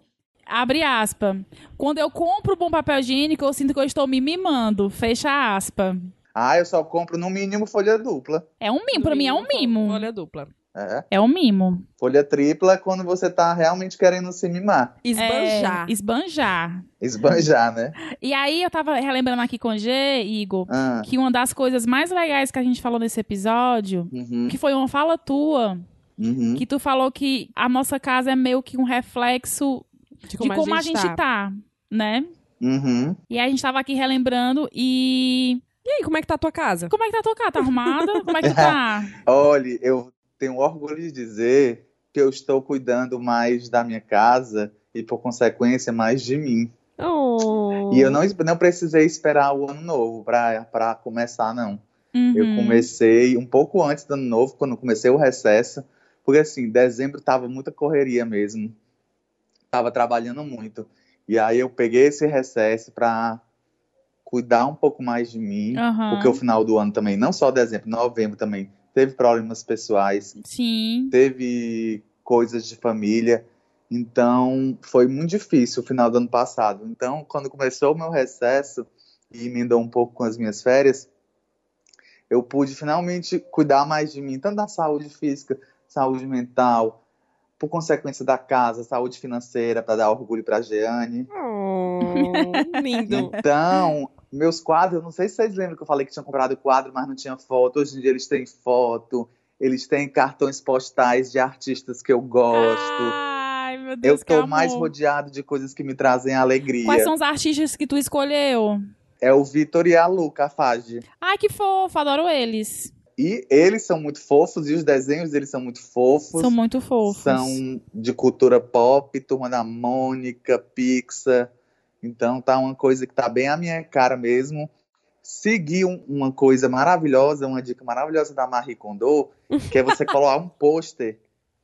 Abre aspa. Quando eu compro bom papel higiênico, eu sinto que eu estou me mimando. Fecha aspa. Ah, eu só compro no mínimo folha dupla. É um mimo, pra mim é um mimo. Olha dupla. É. É um mimo. Folha tripla é quando você tá realmente querendo se mimar. Esbanjar. É, esbanjar. Esbanjar, né? E aí eu tava relembrando aqui com o G, Igor, Ah, que uma das coisas mais legais que a gente falou nesse episódio, uhum, que foi uma fala tua, uhum. que tu falou que a nossa casa é meio que um reflexo de como, a gente tá, né? Uhum. E aí a gente tava aqui relembrando e. E aí, como é que tá a tua casa? Como é que tá a tua casa? Tá arrumada? Como é que tá? Olha, eu tenho orgulho de dizer que eu estou cuidando mais da minha casa e, por consequência, mais de mim. Oh. E eu não, não precisei esperar o ano novo pra, pra começar, não. Eu Uhum. comecei um pouco antes do ano novo, quando comecei o recesso, porque assim, dezembro tava muita correria mesmo. Tava trabalhando muito. E aí eu peguei esse recesso pra cuidar um pouco mais de mim, Aham. porque o final do ano também, não só dezembro, novembro também, teve problemas pessoais, Sim. teve coisas de família. Então, foi muito difícil o final do ano passado. Então, quando começou o meu recesso e emendou um pouco com as minhas férias, eu pude finalmente cuidar mais de mim, tanto da saúde física, saúde mental, por consequência da casa, saúde financeira, para dar orgulho para a Jeane. Oh, lindo. Então, meus quadros, não sei se vocês lembram que eu falei que tinha comprado quadro, mas não tinha foto. Hoje em dia eles têm foto, eles têm cartões postais de artistas que eu gosto. Ai, meu Deus, eu tô mais rodeado de coisas que me trazem alegria. Quais são os artistas que tu escolheu? É o Vitor e a Luca Fage. Ai, que fofo, adoro eles. E eles são muito fofos, e os desenhos deles são muito fofos. São muito fofos. São de cultura pop, Turma da Mônica, Pixar. Então tá uma coisa que tá bem à minha cara mesmo. Segui um- uma coisa maravilhosa, uma dica maravilhosa da Marie Kondo, que é você colocar um pôster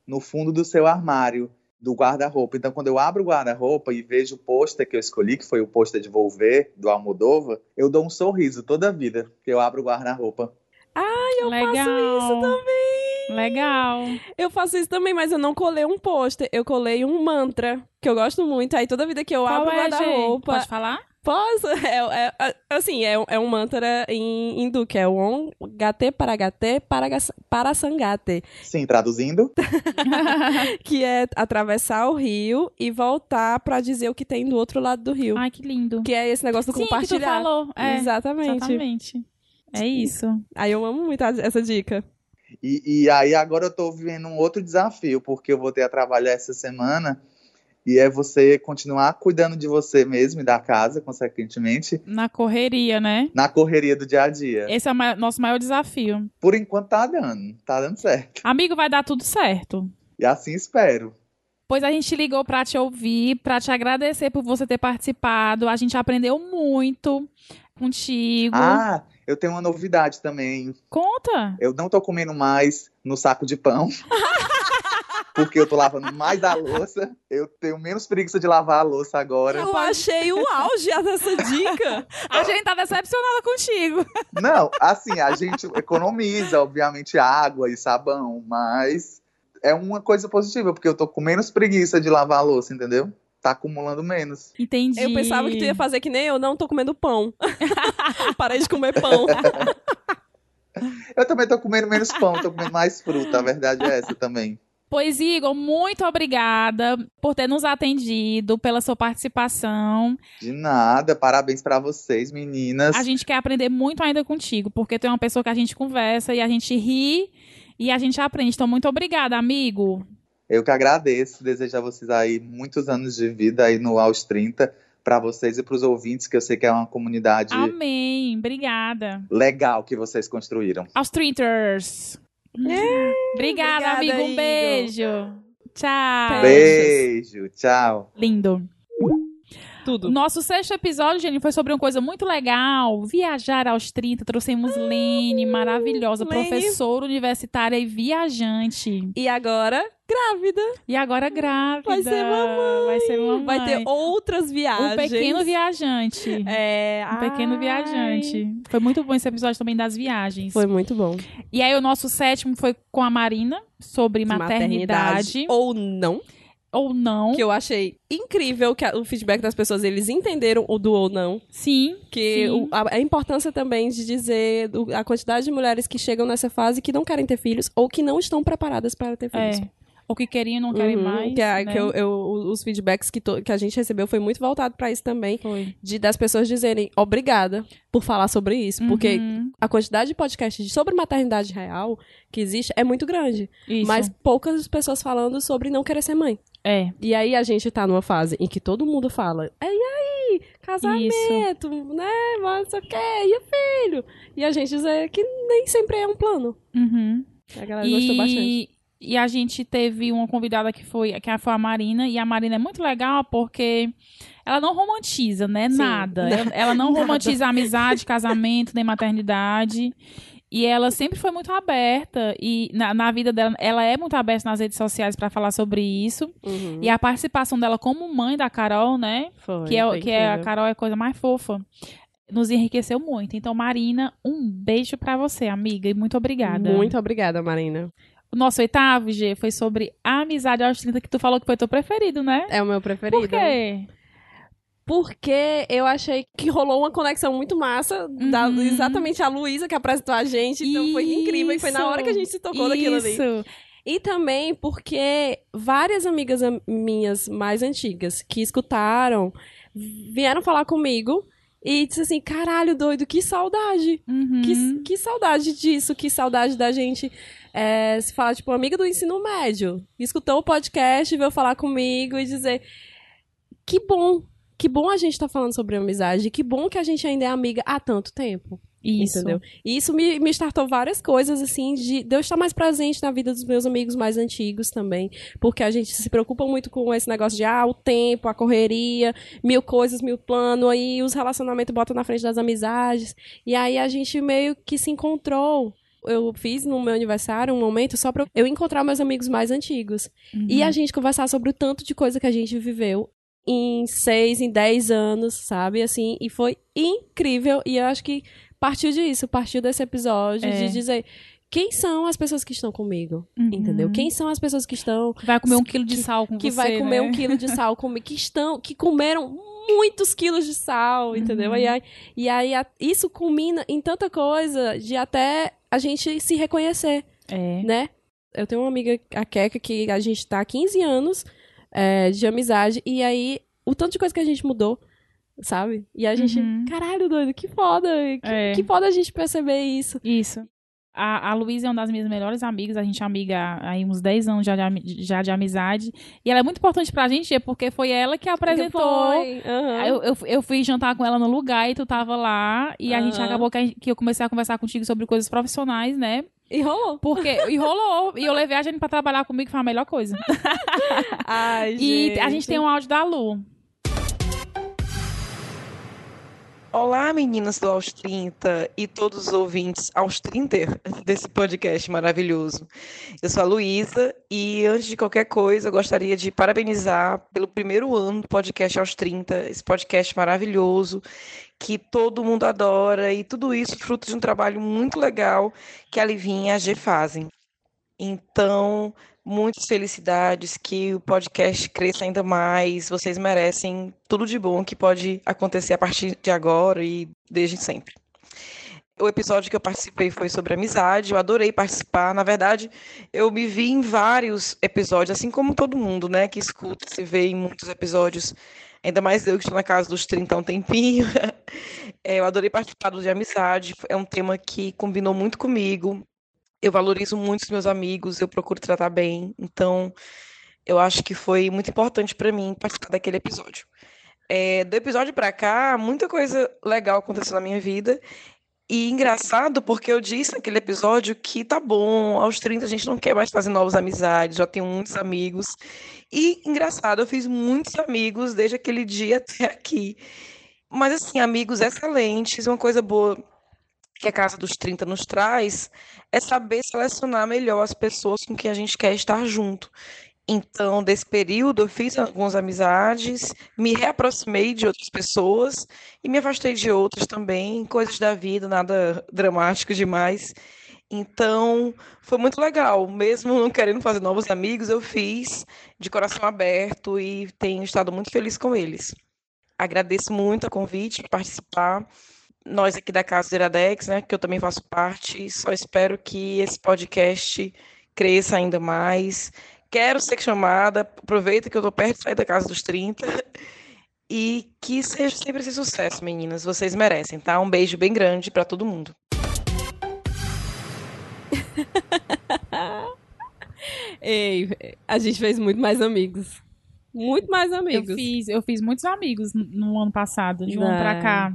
no fundo do seu armário, do guarda-roupa. Então, quando eu abro o guarda-roupa e vejo o pôster que eu escolhi, que foi o pôster de Volver, do Almodova, eu dou um sorriso toda a vida que eu abro o guarda-roupa. Eu Legal. faço isso também. Legal. Eu faço isso também, mas eu não colei um pôster. Eu colei um mantra, que eu gosto muito. Aí toda vida que eu Qual abro o é, Gê? guarda-roupa. Pode falar? Posso? É, é- é- assim, é, um- é um mantra em hindu, que é o Om Gate Paragate Parasangate, Sim, traduzindo, que é atravessar o rio e voltar pra dizer o que tem do outro lado do rio. Ai, que lindo. Que é esse negócio do Sim, que tu compartilhar. falou. É, Exatamente. exatamente. É isso. Aí eu amo muito essa dica. E, e aí agora eu tô vivendo um outro desafio, porque eu voltei a trabalhar essa semana, e é você continuar cuidando de você mesmo e da casa, consequentemente, Na correria, né? na correria do dia a dia. Esse é o ma- nosso maior desafio. Por enquanto tá dando, tá dando certo. Amigo, vai dar tudo certo. E assim espero. Pois a gente ligou pra te ouvir, pra te agradecer por você ter participado. A gente aprendeu muito contigo. Ah, eu tenho uma novidade também. Conta. Eu não tô comendo mais no saco de pão. Porque eu tô lavando mais a louça. Eu tenho menos preguiça de lavar a louça agora. Eu achei o auge dessa dica. A gente tá decepcionada contigo. Não, assim, a gente economiza, obviamente, água e sabão, mas é uma coisa positiva, porque eu tô com menos preguiça de lavar a louça, entendeu? Tá acumulando menos. Entendi. Eu pensava que tu ia fazer que nem eu, não tô comendo pão. Parei de comer pão. Eu também tô comendo menos pão, tô comendo mais fruta, a verdade é essa também. Pois, Igor, muito obrigada por ter nos atendido, pela sua participação. De nada, parabéns pra vocês, meninas. A gente quer aprender muito ainda contigo, porque tu é uma pessoa que a gente conversa e a gente ri e a gente aprende. Então, muito obrigada, amigo. Eu que agradeço, desejo a vocês aí muitos anos de vida aí no Aos 30, pra vocês e pros ouvintes, que eu sei que é uma comunidade Amém. Obrigada. legal que vocês construíram. Aos Trinters. Obrigada, obrigada, amigo. Um Igor. beijo. Tchau. Beijo, tchau. Lindo. Tudo. nosso sexto episódio, gente, foi sobre uma coisa muito legal. Viajar aos 30. Trouxemos Lene, maravilhosa, Lene. professora universitária e viajante. E agora, grávida. E agora grávida. Vai ser mamãe. Vai ser mamãe. Vai ter outras viagens. Um pequeno viajante. É, Um pequeno ai. viajante. Foi muito bom esse episódio também das viagens. Foi muito bom. E aí o nosso sétimo foi com a Marina, sobre maternidade. Ou não. Ou não. Que eu achei incrível que a- o feedback das pessoas, eles entenderam o do ou não. Sim. Que sim. o- a, a importância também de dizer do- a quantidade de mulheres que chegam nessa fase que não querem ter filhos ou que não estão preparadas para ter filhos. É. Ou que queriam, não querem Uhum, mais. Que, a- né? que eu- eu- os feedbacks que, to- que a gente recebeu foi muito voltado para isso também. Foi. De das pessoas dizerem obrigada por falar sobre isso. Porque Uhum. a quantidade de podcasts sobre maternidade real que existe é muito grande. Isso. Mas poucas pessoas falando sobre não querer ser mãe. É. E aí a gente tá numa fase em que todo mundo fala, e aí, casamento, né, mas o quê, e o filho? E a gente dizer que nem sempre é um plano. Uhum. A galera gostou bastante. E a gente teve uma convidada que foi, que foi a Marina, e a Marina é muito legal porque ela não romantiza, né? Sim. Nada. Ela, ela não Nada. romantiza amizade, casamento, nem maternidade. E ela sempre foi muito aberta e na, na vida dela, ela é muito aberta nas redes sociais para falar sobre isso. Uhum. E a participação dela como mãe da Carol, né? Foi, que é, foi que é a. Carol é a coisa mais fofa. Nos enriqueceu muito. Então, Marina, um beijo pra você, amiga, e muito obrigada. Muito obrigada, Marina. O nosso oitavo, G, foi sobre a amizade aos 30, que tu falou que foi teu preferido, né? É o meu preferido. Por quê? Porque eu achei que rolou uma conexão muito massa da Uhum. exatamente a Luísa que apresentou a gente. Então foi incrível. E foi na hora que a gente se tocou daquilo ali. Isso. E também porque várias amigas am- minhas mais antigas que escutaram vieram falar comigo e disse assim: caralho, doido, que saudade. Uhum. Que, que saudade disso, que saudade da gente é, se falar, tipo, amiga do ensino médio. Escutou o podcast, veio falar comigo e dizer: que bom, que bom a gente tá falando sobre amizade, que bom que a gente ainda é amiga há tanto tempo. Isso. Entendeu? E isso me, me startou várias coisas, assim, de, de eu estar mais presente na vida dos meus amigos mais antigos também. Porque a gente se preocupa muito com esse negócio de, ah, o tempo, a correria, mil coisas, mil planos, aí os relacionamentos botam na frente das amizades. E aí a gente meio que se encontrou. Eu fiz no meu aniversário um momento só pra eu encontrar meus amigos mais antigos. Uhum. E a gente conversar sobre o tanto de coisa que a gente viveu em seis, em dez anos, sabe? Assim, e foi incrível. E eu acho que partiu disso, partiu desse episódio É. de dizer quem são as pessoas que estão comigo, Uhum. entendeu? Quem são as pessoas que estão Que vai comer um quilo de sal com que você, vai comer né? um quilo de sal comigo, que estão, que comeram muitos quilos de sal, entendeu? Uhum. E aí, e aí a- isso culmina em tanta coisa de até a gente se reconhecer É. né? Eu tenho uma amiga, a Keka, que a gente tá há 15 anos é, de amizade, e aí o tanto de coisa que a gente mudou, sabe? E a gente, Uhum. caralho, doido, que foda! Que, É. que foda a gente perceber isso. Isso. A, a Luísa é uma das minhas melhores amigas, a gente é amiga há aí uns 10 anos já de, já de amizade. E ela é muito importante pra gente, porque foi ela que apresentou. Aham. Aí Eu, eu, eu fui jantar com ela no lugar e tu tava lá. E a gente acabou que, a gente- que eu comecei a conversar contigo sobre coisas profissionais, né? E rolou. Porque. E rolou. E eu levei a gente pra trabalhar comigo, que foi a melhor coisa. Ai, E a gente tem um áudio da Lu. Olá, meninas do Aos 30 e todos os ouvintes aos 30 desse podcast maravilhoso. Eu sou a Luísa e, antes de qualquer coisa, eu gostaria de parabenizar pelo primeiro ano do podcast aos 30, esse podcast maravilhoso que todo mundo adora e tudo isso fruto de um trabalho muito legal que a Livinha e a G fazem. Então, muitas felicidades, que o podcast cresça ainda mais. Vocês merecem tudo de bom que pode acontecer a partir de agora e desde sempre. O episódio que eu participei foi sobre amizade, eu adorei participar. Na verdade, eu me vi em vários episódios, assim como todo mundo, né, que escuta, se vê em muitos episódios. Ainda mais eu que estou na casa dos 30 há um tempinho. É, eu adorei participar do de amizade, é um tema que combinou muito comigo. Eu valorizo muito os meus amigos, eu procuro tratar bem. Então, eu acho que foi muito importante para mim participar daquele episódio. É, do episódio para cá, muita coisa legal aconteceu na minha vida. E engraçado porque eu disse naquele episódio que tá bom, aos 30 a gente não quer mais fazer novas amizades, já tenho muitos amigos. E engraçado, eu fiz muitos amigos desde aquele dia até aqui. Mas assim, amigos excelentes, uma coisa boa que a Casa dos 30 nos traz é saber selecionar melhor as pessoas com quem a gente quer estar junto. Então, desse período, eu fiz algumas amizades, me reaproximei de outras pessoas e me afastei de outras também, coisas da vida, nada dramático demais. Então, foi muito legal. Mesmo não querendo fazer novos amigos, eu fiz de coração aberto e tenho estado muito feliz com eles. Agradeço muito o convite para participar. Nós aqui da Casa do Iradex, né, que eu também faço parte, só espero que esse podcast cresça ainda mais. Quero ser chamada, aproveita que eu tô perto de sair da casa dos 30 e que seja sempre esse sucesso, meninas. Vocês merecem, tá? Um beijo bem grande para todo mundo. Ei, a gente fez muito mais amigos. Muito mais amigos. Eu fiz, eu fiz muitos amigos no- no ano passado, de um ano pra cá.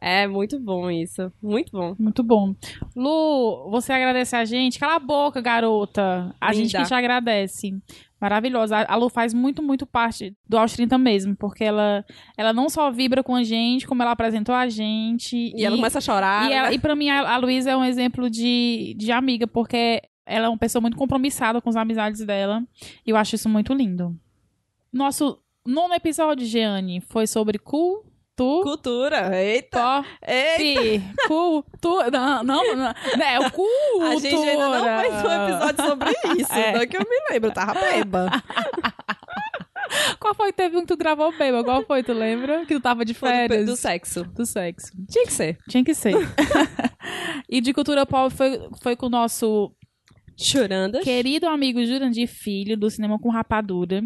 É muito bom isso. Muito bom. Muito bom. Lu, você agradece a gente? Cala a boca, garota. A Linda. gente que te agradece. Maravilhosa. A Lu faz muito, muito parte do 30 mesmo, porque ela, ela não só vibra com a gente, como ela apresentou a gente. E, ela começa a chorar. E, ela- né? e pra mim, a, a Luísa é um exemplo de, de amiga, porque ela é uma pessoa muito compromissada com as amizades dela. E eu acho isso muito lindo. Nosso nono episódio, Jeane, foi sobre cultura. Cultura. Eita. Eita. Cultura. Não, não, não. É o cultura. A gente ainda não fez um episódio sobre isso. É. Não que eu me lembro, eu tava beba. Qual foi teve um que tu gravou bêbado? Qual foi, tu lembra? Que tu tava de Foi do, férias. do sexo. do sexo. Tinha que ser. Tinha que ser. e de cultura pop foi, foi com o nosso Chorandas. querido amigo Jurandir Filho, do Cinema com Rapadura.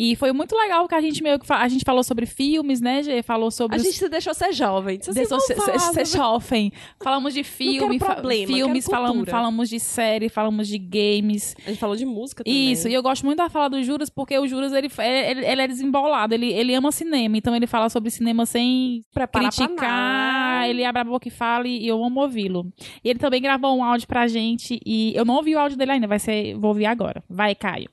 E foi muito legal que a gente meio que a gente falou sobre filmes, né, Gê? Falou sobre A os- gente se deixou ser jovem. Assim, Deixou ser- falar ser- jovem. Falamos de filme, problema, filmes, falamos, falamos de série, falamos de games. A gente falou de música também. Isso, e eu gosto muito da fala do Juras, porque o Juras, ele, ele, ele é desembolado, ele, ele ama cinema, então ele fala sobre cinema sem Preparar criticar, ele abre a boca e fala e eu amo ouvi-lo. E ele também gravou um áudio pra gente e eu não ouvi o áudio dele ainda, vai ser, vou ouvir agora. Vai, Caio.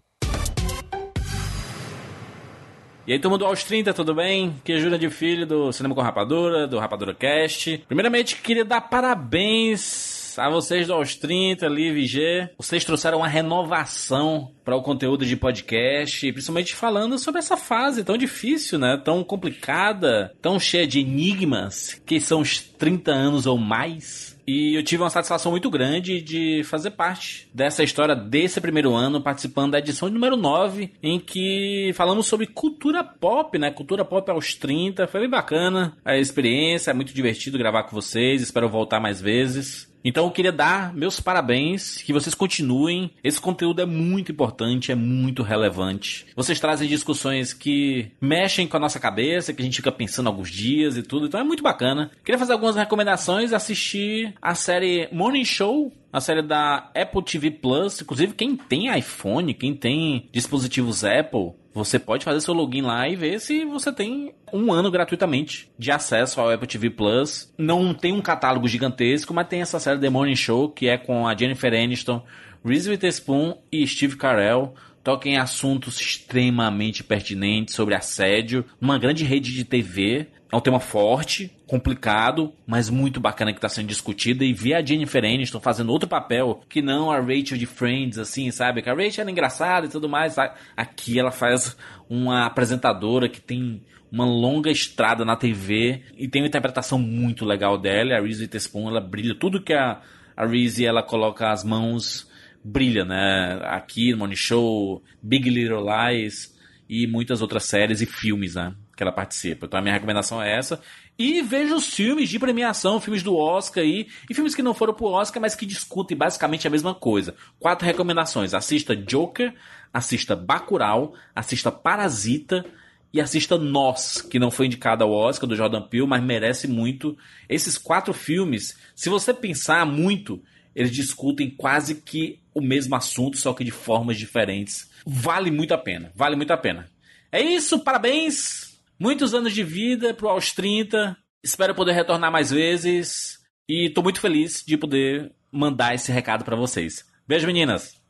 E aí, turma do Aos 30, tudo bem? Que é Júlia de Filho, do Cinema com Rapadura, do Rapadura Cast. Primeiramente, queria dar parabéns a vocês do Aos 30, Liv G. Vocês trouxeram uma renovação para o conteúdo de podcast, principalmente falando sobre essa fase tão difícil, né? Tão complicada, tão cheia de enigmas, que são os 30 anos ou mais. E eu tive uma satisfação muito grande de fazer parte dessa história desse primeiro ano, participando da edição número 9, em que falamos sobre cultura pop, né? Cultura pop aos 30. Foi bem bacana a experiência, é muito divertido gravar com vocês. Espero voltar mais vezes. Então eu queria dar meus parabéns, que vocês continuem. Esse conteúdo é muito importante, é muito relevante. Vocês trazem discussões que mexem com a nossa cabeça, que a gente fica pensando alguns dias e tudo, então é muito bacana. Queria fazer algumas recomendações, assistir a série Morning Show, a série da Apple TV Plus. Inclusive, quem tem iPhone, quem tem dispositivos Apple, você pode fazer seu login lá e ver se você tem um ano gratuitamente de acesso ao Apple TV Plus. Não tem um catálogo gigantesco, mas tem essa série The Morning Show, que é com a Jennifer Aniston, Reese Witherspoon e Steve Carell. Toca em assuntos extremamente pertinentes sobre assédio, numa grande rede de TV. É um tema forte, complicado, mas muito bacana que está sendo discutido. E ver a Jennifer Aniston fazendo outro papel que não a Rachel de Friends, assim, sabe? Que a Rachel era engraçada e tudo mais. sabe? Aqui ela faz uma apresentadora que tem uma longa estrada na TV e tem uma interpretação muito legal dela. A Reese Witherspoon, ela brilha. Tudo que a, a Reese, ela coloca as mãos, brilha, né? Aqui no Money Show, Big Little Lies e muitas outras séries e filmes, né? Que ela participa. Então a minha recomendação é essa. E veja os filmes de premiação, filmes do Oscar aí, e filmes que não foram pro Oscar, mas que discutem basicamente a mesma coisa. Quatro recomendações: assista Joker, assista Bacurau, assista Parasita e assista Nós, que não foi indicado ao Oscar do Jordan Peele, mas merece muito. Esses quatro filmes, se você pensar muito, eles discutem quase que o mesmo assunto, só que de formas diferentes. Vale muito a pena, vale muito a pena. É isso, parabéns! Muitos anos de vida pro aos 30. Espero poder retornar mais vezes. E tô muito feliz de poder mandar esse recado pra vocês. Beijo, meninas!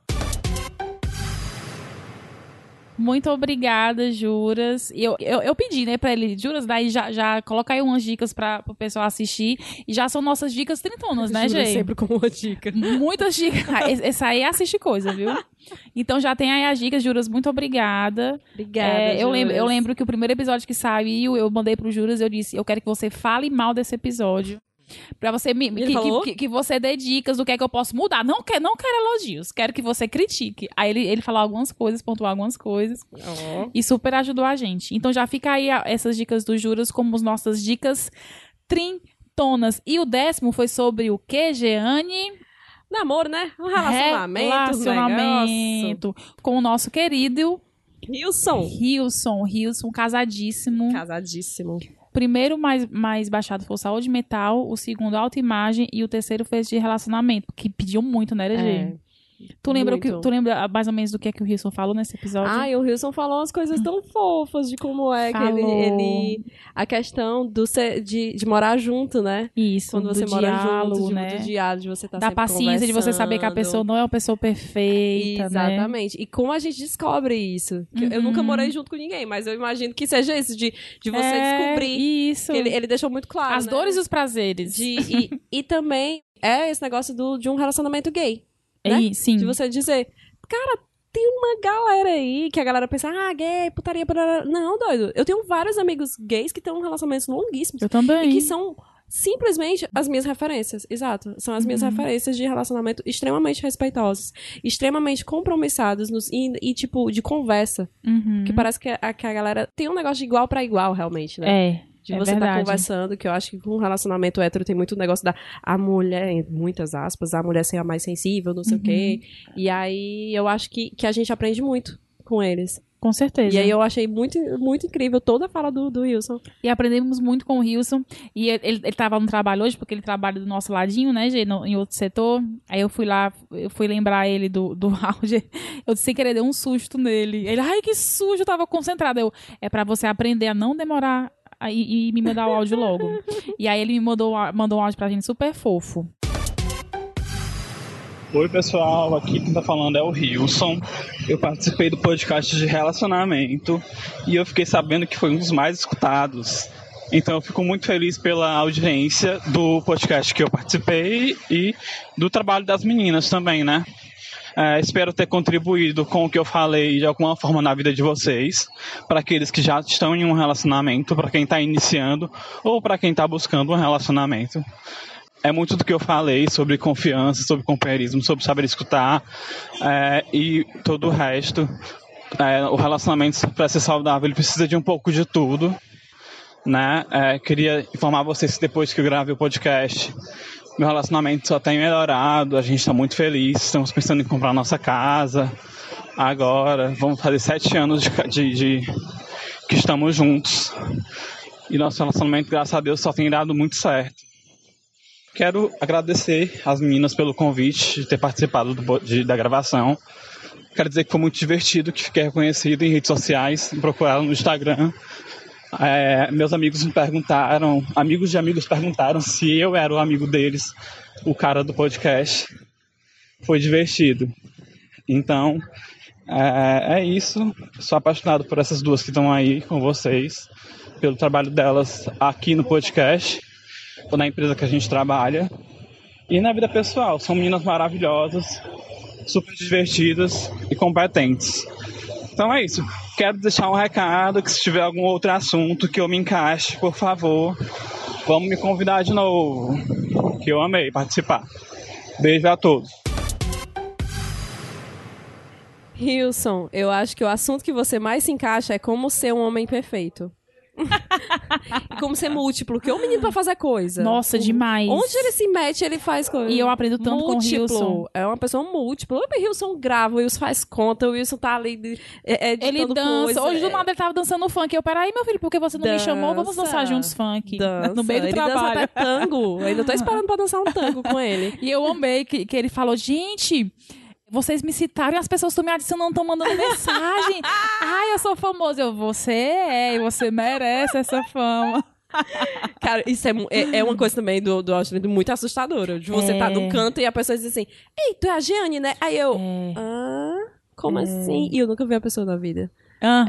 Muito obrigada, Juras. Eu, eu, eu pedi, né, pra ele, Juras, daí já, já coloca aí umas dicas pra, pro pessoal assistir. E já são nossas dicas trintonas, né, gente? sempre com uma dica. Muitas dicas. Ah, Esse aí assiste coisa, viu? Então já tem aí as dicas, Juras. Muito obrigada. Obrigada, É, eu, lembro, eu lembro que o primeiro episódio que saiu, eu mandei pro Juras, eu disse, eu quero que você fale mal desse episódio. Pra você me. Que, que, que você dê dicas do que é que eu posso mudar. Não, quer, não quero elogios, quero que você critique. Aí ele, ele falou algumas coisas, pontuou algumas coisas. Ó. E super ajudou a gente. Então já fica aí essas dicas do Juras como as nossas dicas trintonas. E o décimo foi sobre o que, Jeane? Namoro, né? Um relacionamento. Relacionamento com o nosso querido Wilson. Hilson. Hilson, casadíssimo. Casadíssimo. Primeiro mais, mais baixado foi Saúde Mental, o segundo Autoimagem e o terceiro esse de relacionamento, que pediu muito, né, LG? É. Tu lembra, o que, tu lembra mais ou menos do que, é que o Wilson falou nesse episódio? Ah, e o Wilson falou umas coisas tão fofas de como é que ele, Falou. ele- A questão do ser, de, de morar junto, né? Isso, Quando do você mora diálogo, junto, de, né? do diálogo, de você tá da paciência de você saber que a pessoa não é uma pessoa perfeita, né? Exatamente. E como a gente descobre isso? Que Eu nunca Uhum. morei junto com ninguém, mas eu imagino que seja isso, de, de você É, descobrir. Isso. Ele, ele deixou muito claro. As né? dores e os prazeres. De, e, e também é esse negócio do, de um relacionamento gay. Né? sim. De você dizer, cara, tem uma galera aí que a galera pensa, ah, gay, putaria, putaria. Não, doido. Eu tenho vários amigos gays que têm relacionamentos longuíssimos. Eu também. E que são simplesmente as minhas referências. Exato. São as minhas Uhum. referências de relacionamento extremamente respeitosos, extremamente compromissados nos, e, e, tipo, de conversa. Uhum. Que parece que a, que a galera tem um negócio de igual pra igual, realmente, né? É. De é você estar verdade. conversando, que eu acho que com um relacionamento hétero tem muito negócio da a mulher, em muitas aspas, a mulher ser a mais sensível, não sei o quê. Uhum. E aí eu acho que, que a gente aprende muito com eles. Com certeza. E aí eu achei muito, muito incrível toda a fala do, do Wilson. E aprendemos muito com o Wilson. E ele, ele, tava no trabalho hoje, porque ele trabalha do nosso ladinho, né, Gê, no- em outro setor. Aí eu fui lá, eu fui lembrar ele do, do áudio. Eu sem querer dei um susto nele. Ele, ai, que susto, eu tava concentrada. Eu, é pra você aprender a não demorar e, e me mandar o áudio logo. e aí ele me mandou, mandou um áudio pra gente super fofo. Oi, pessoal. Aqui quem tá falando é o Wilson. Eu participei do podcast de relacionamento e eu fiquei sabendo que foi um dos mais escutados. Então eu fico muito feliz pela audiência do podcast que eu participei e do trabalho das meninas também, né? É, espero ter contribuído com o que eu falei de alguma forma na vida de vocês, para aqueles que já estão em um relacionamento, para quem está iniciando ou para quem está buscando um relacionamento é muito do que eu falei sobre confiança, sobre companheirismo, sobre saber escutar é, e todo o resto. É, o relacionamento para ser saudável ele precisa de um pouco de tudo, né? É, queria informar vocês depois que eu gravei o podcast, meu relacionamento só tem melhorado. A gente está muito feliz. Estamos pensando em comprar nossa casa agora. Vamos fazer sete anos de, de- de que estamos juntos e nosso relacionamento, graças a Deus, só tem dado muito certo. Quero agradecer às meninas pelo convite de ter participado do de- da gravação. Quero dizer que foi muito divertido, que fiquei reconhecido em redes sociais, me procuraram no Instagram. É, meus amigos me perguntaram, amigos de amigos perguntaram se eu era o amigo deles, o cara do podcast. Foi divertido. Então, é, é isso. Sou apaixonado por essas duas que estão aí com vocês, pelo trabalho delas aqui no podcast ou na empresa que a gente trabalha. E na vida pessoal, são meninas maravilhosas, super divertidas e competentes. Então é isso. Quero deixar um recado que se tiver algum outro assunto que eu me encaixe, por favor, vamos me convidar de novo. Que eu amei participar. Beijo a todos. Wilson, eu acho que o assunto que você mais se encaixa é como ser um homem perfeito. E como ser múltiplo, que é um menino pra fazer coisa. Nossa, demais. Onde ele se mete, ele faz coisa. E eu aprendo tanto com o múltiplo. Wilson. É uma pessoa múltipla. O Wilson grava, o Wilson faz conta, o Wilson tá ali é, é, Ele dança. coisa, Hoje do nada ele tava dançando funk. Eu, peraí, meu filho, por que você não me chamou? Vamos Dança. dançar juntos funk. dança. No meio do ele trabalho. dança até tango. Eu ainda tô esperando pra dançar um tango com ele. E eu amei que, que ele falou, gente, vocês me citaram e as pessoas estão me adicionando, estão mandando mensagem. Ai, eu sou famoso. Eu, você é, e você merece essa fama. Cara, isso é, é, é uma coisa também do, do muito assustadora. De você É. tá no canto e a pessoa diz assim: Ei, tu é a Gianni, né? Aí eu. É. Ah, como assim? E eu nunca vi a pessoa na vida.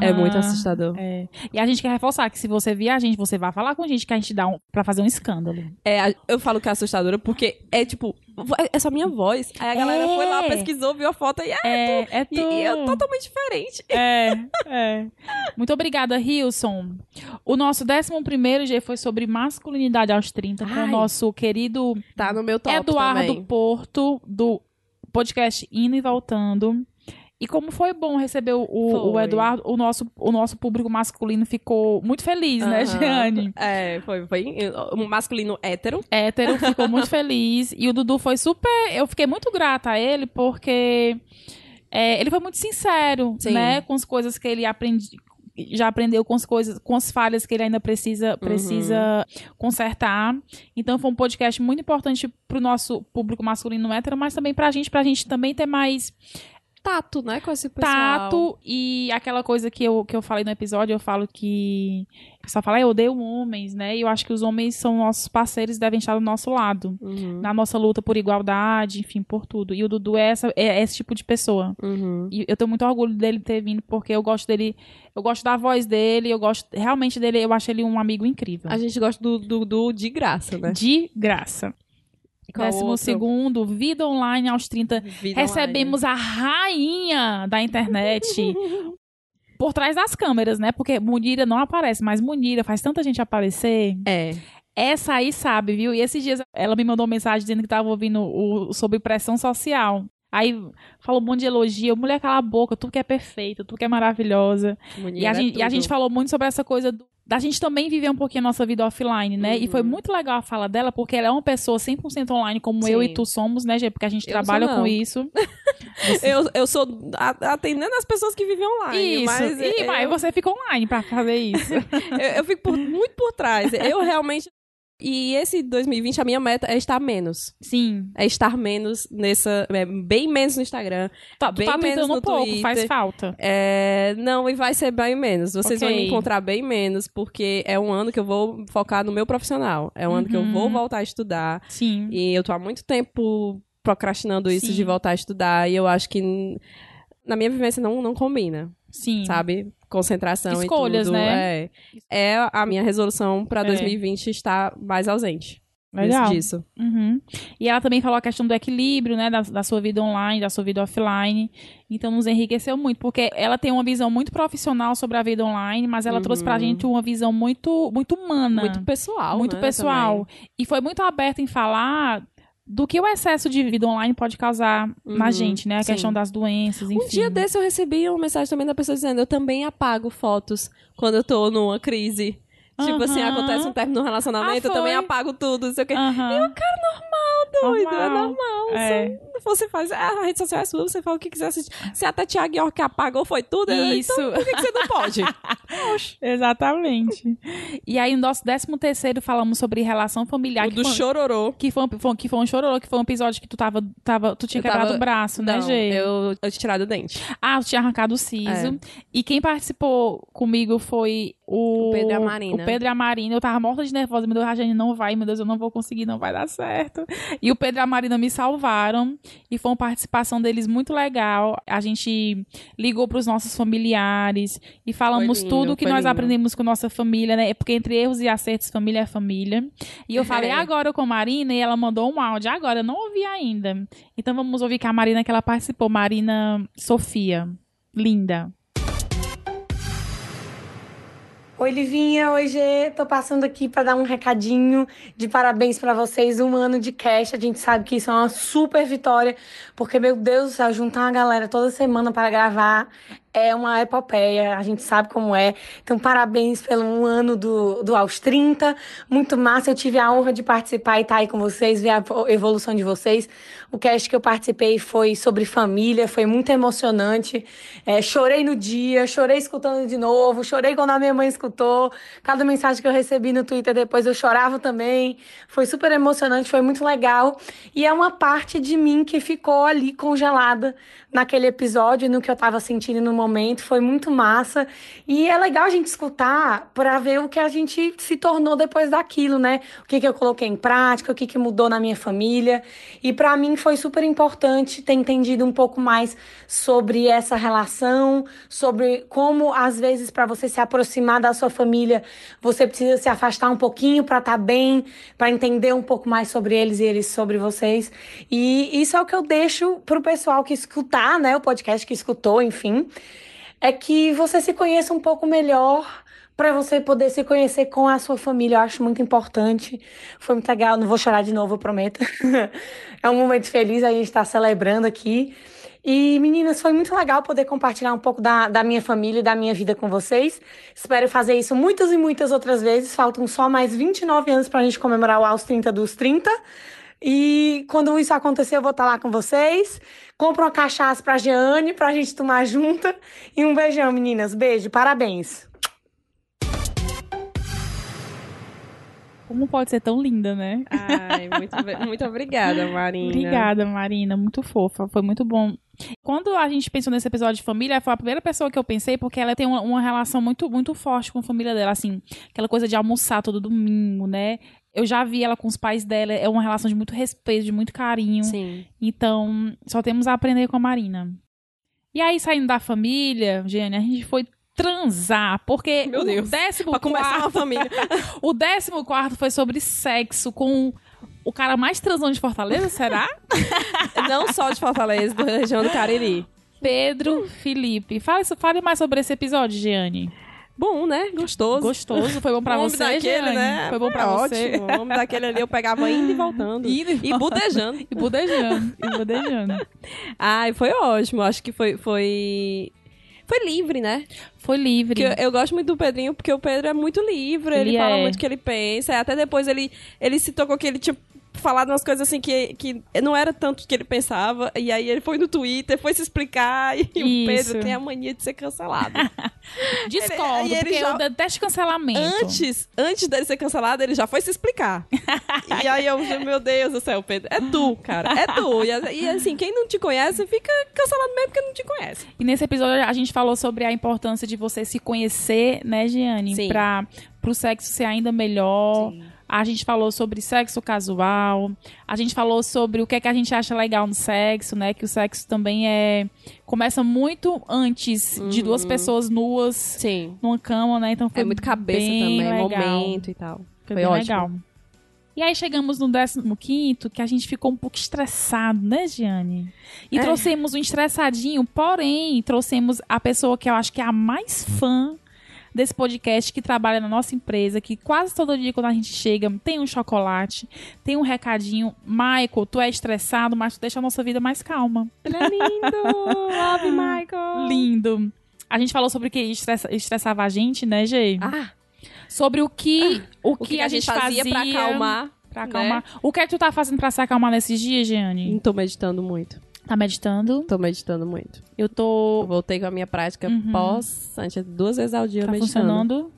É Aham. muito assustador. É. E a gente quer reforçar que se você vir a gente, você vai falar com a gente que a gente dá um, pra fazer um escândalo. É, eu falo que é assustadora porque é tipo, é- é só minha voz. Aí a galera É. foi lá, pesquisou, viu a foto e é, É, é e, tu. e é totalmente diferente. É, é. Muito obrigada, Hilson. O nosso 11 G foi sobre masculinidade aos 30, com o Ai. nosso querido Tá no meu top Eduardo também. Porto, do podcast Indo e Voltando. E como foi bom receber o, o. Eduardo, o nosso, o nosso público masculino ficou muito feliz, né, Aham. Jeane? É, foi, foi um masculino hétero. Hétero ficou muito feliz. E o Dudu foi super. Eu fiquei muito grata a ele, porque é, ele foi muito sincero, Sim. né? Com as coisas que ele aprende. já aprendeu com as coisas, com as falhas que ele ainda precisa, precisa consertar. Então foi um podcast muito importante pro nosso público masculino hétero, mas também pra gente, pra gente também ter mais Tato, né, com esse pessoal. tato e aquela coisa que eu, que eu falei no episódio, eu falo que o pessoal fala, "Ah, eu odeio homens, né? E eu acho que os homens são nossos parceiros e devem estar do nosso lado. Uhum, Na nossa luta por igualdade, enfim, por tudo. E o Dudu é, essa, é esse tipo de pessoa. uhum. E eu tenho muito orgulho dele ter vindo, porque eu gosto dele, eu gosto da voz dele, eu gosto realmente dele, eu acho ele um amigo incrível. A gente gosta do Dudu de graça, né? De graça. Décimo outro? segundo, Vida Online aos 30. Vida Recebemos a rainha da internet por trás das câmeras, né? Porque Munira não aparece, mas Munira faz tanta gente aparecer. online. É. Essa aí sabe, viu? E esses dias ela me mandou uma mensagem dizendo que tava ouvindo o, sobre pressão social. Aí falou um monte de elogio. Mulher, cala a boca, tu que é perfeita, tu que é maravilhosa. E Munira a, é gente, e a gente falou muito sobre essa coisa do- da gente também viver um pouquinho a nossa vida offline, né? E foi Uhum. muito legal a fala dela, porque ela é uma pessoa 100% online, como eu Sim. e tu somos, né, Gê? Porque a gente Eu trabalha com isso. Eu, eu sou atendendo as pessoas que vivem online. isso. Mas e eu, vai, você fica online pra fazer isso. eu, eu fico por- muito por trás. Eu realmente. E esse 2020, a minha meta é estar menos. Sim. É estar menos nessa. é, bem menos no Instagram. Tá, Bem tá menos no um pouco, Twitter. faz falta. É, não, e vai ser bem menos. Vocês vão Ok. me encontrar bem menos, porque é um ano que eu vou focar no meu profissional. É um ano que eu Uhum. vou voltar a estudar. Sim. E eu tô há muito tempo procrastinando isso Sim. de voltar a estudar. E eu acho que na minha vivência não, não combina, Sim. sabe? Concentração Escolhas, e tudo. né? É, é a minha resolução pra É. 2020 estar mais ausente. Legal. Disso. Uhum. E ela também falou a questão do equilíbrio, né, da, da sua vida online, da sua vida offline. Então nos enriqueceu muito, porque ela tem uma visão muito profissional sobre a vida online, mas ela trouxe pra Uhum. gente uma visão muito, muito humana. Muito pessoal. muito né, pessoal. também. E foi muito aberta em falar do que o excesso de vida online pode causar na Uhum, gente, né? A sim. questão das doenças, enfim. Um dia desse eu recebi uma mensagem também da pessoa dizendo: eu também apago fotos quando eu tô numa crise. Tipo assim, acontece um término no relacionamento, Ah, eu também apago tudo, não sei o quê. Aham. Doido, é Normal. normal. É. Você, você faz, ah, a rede social é sua, você fala o que quiser. Se, se até Thiago York apagou, foi tudo. Isso. Então, por que, que você não pode? Exatamente. E aí, no nosso décimo terceiro, falamos sobre relação familiar. o que do foi- chororô. Que foi, um- foi, que foi um chororô, que foi um episódio que tu tava. tava tu tinha Eu quebrado tava- o braço, né, Não, Gê? eu, eu tinha tirado o dente. Ah, tu tinha arrancado o siso. É. E quem participou comigo foi o. O Pedro e a Marina. O Pedro e a Marina. Eu tava morta de nervosa. Meu Deus, a Jane não vai, meu Deus, eu não vou conseguir, não vai dar certo. E o Pedro e a Marina me salvaram. E foi uma participação deles muito legal. A gente ligou pros nossos familiares e falamos lindo, tudo que nós lindo. aprendemos com nossa família, né? Porque entre erros e acertos, família é família. E eu falei É. agora com a Marina e ela mandou um áudio. Agora, eu não ouvi ainda. Então vamos ouvir que a Marina que ela participou, Marina Sofia. Linda. Oi, Livinha, oi, Gê. Tô passando aqui para dar um recadinho de parabéns para vocês. Um ano de cast. A gente sabe que isso é uma super vitória, porque, meu Deus do céu, juntar uma galera toda semana para gravar é uma epopeia. A gente sabe como é. Então, parabéns pelo um ano do, do Aos 30. Muito massa. Eu tive a honra de participar e estar aí com vocês, ver a evolução de vocês. O cast que eu participei foi sobre família, foi muito emocionante. É, chorei no dia, chorei escutando de novo, chorei quando a minha mãe escutou. Cada mensagem que eu recebi no Twitter depois eu chorava também. Foi super emocionante, foi muito legal. E é uma parte de mim que ficou ali congelada naquele episódio, no que eu tava sentindo no momento. Foi muito massa. E é legal a gente escutar para ver o que a gente se tornou depois daquilo, né? O que, que eu coloquei em prática, o que, que mudou na minha família. E para mim foi super importante ter entendido um pouco mais sobre essa relação, sobre como às vezes para você se aproximar da sua família, você precisa se afastar um pouquinho para estar bem, para entender um pouco mais sobre eles e eles sobre vocês. E isso é o que eu deixo pro pessoal que escutar, né, o podcast que escutou, enfim, é que você se conheça um pouco melhor para você poder se conhecer com a sua família. Eu acho muito importante. Foi muito legal. Não vou chorar de novo, eu prometo. é um momento feliz, a gente está celebrando aqui. E, meninas, foi muito legal poder compartilhar um pouco da, da minha família e da minha vida com vocês. Espero fazer isso muitas e muitas outras vezes. Faltam só mais 29 anos para a gente comemorar o Aos 30 dos 30. E quando isso acontecer, eu vou estar lá com vocês. Compra uma cachaça pra Jeane, pra gente tomar junta. E um beijão, meninas. Beijo, parabéns. Como pode ser tão linda, né? Ai, muito, muito obrigada, Marina. Obrigada, Marina. Muito fofa. Foi muito bom. Quando a gente pensou nesse episódio de família, foi a primeira pessoa que eu pensei, porque ela tem uma, uma relação muito, muito forte com a família dela, assim, aquela coisa de almoçar todo domingo, né? Eu já vi ela com os pais dela, é uma relação de muito respeito, de muito carinho. Sim. Então, só temos a aprender com a Marina. E aí, saindo da família, Jenny, a gente foi transar, porque Meu o Deus. décimo Pra começar uma quarto, família. o décimo quarto foi sobre sexo com o cara mais transão de Fortaleza, será? Não só de Fortaleza, da região do Cariri. Pedro Felipe. Fale, fale mais sobre esse episódio, Giane. Bom, né? Gostoso. Gostoso, foi bom pra O você, daquele, Giane? né? Foi bom pra É você. ótimo. O homem daquele ali eu pegava indo e voltando. Indo e E budejando. E budejando, e budejando. Ai, foi ótimo. Acho que foi. Foi, foi livre, né? Foi livre. Eu, eu gosto muito do Pedrinho, porque o Pedro é muito livre, ele, Ele fala é. muito o que ele pensa. Até depois ele, ele se tocou que ele tinha falado umas coisas assim que, que não era tanto o que ele pensava. E aí ele foi no Twitter, foi se explicar. E o Isso. Pedro tem a mania de ser cancelado. Discordo, Ele- porque já- eu detesto cancelamento. antes, antes dele ser cancelado, ele já foi se explicar. e aí eu, meu Deus do céu, Pedro, é tu, cara, é tu. E, e assim, quem não te conhece fica cancelado mesmo porque não te conhece. E nesse episódio a gente falou sobre a importância de você se conhecer, né, Giane? Sim. Pra, pro sexo ser ainda melhor. A gente falou sobre sexo casual. A gente falou sobre o que é que a gente acha legal no sexo, né? Que o sexo também é. Começa muito antes de duas pessoas nuas Sim. numa cama, né? Então foi É muito cabeça também, legal. momento e tal. Foi, Foi bem ótimo. legal. E aí chegamos no 15 que a gente ficou um pouco estressado, né, Giane? E É. trouxemos um estressadinho, porém, trouxemos a pessoa que eu acho que é a mais fã desse podcast, que trabalha na nossa empresa, que quase todo dia quando a gente chega tem um chocolate, tem um recadinho. Michael, tu é estressado, mas tu deixa a nossa vida mais calma. Ele é lindo! Love, Michael! Lindo. A gente falou sobre o que estressa- estressava a gente, né, Gê? Ah, Sobre o que, o o que, a, gente fazia, pra acalmar. Pra acalmar. O que é que tu tá fazendo pra se acalmar nesses dias, Jeane? Não tô meditando muito. Tá meditando? Tô meditando muito. Eu Eu tô. voltei com a minha prática Uhum. pós, antes, duas vezes ao dia Tá meditando. funcionando?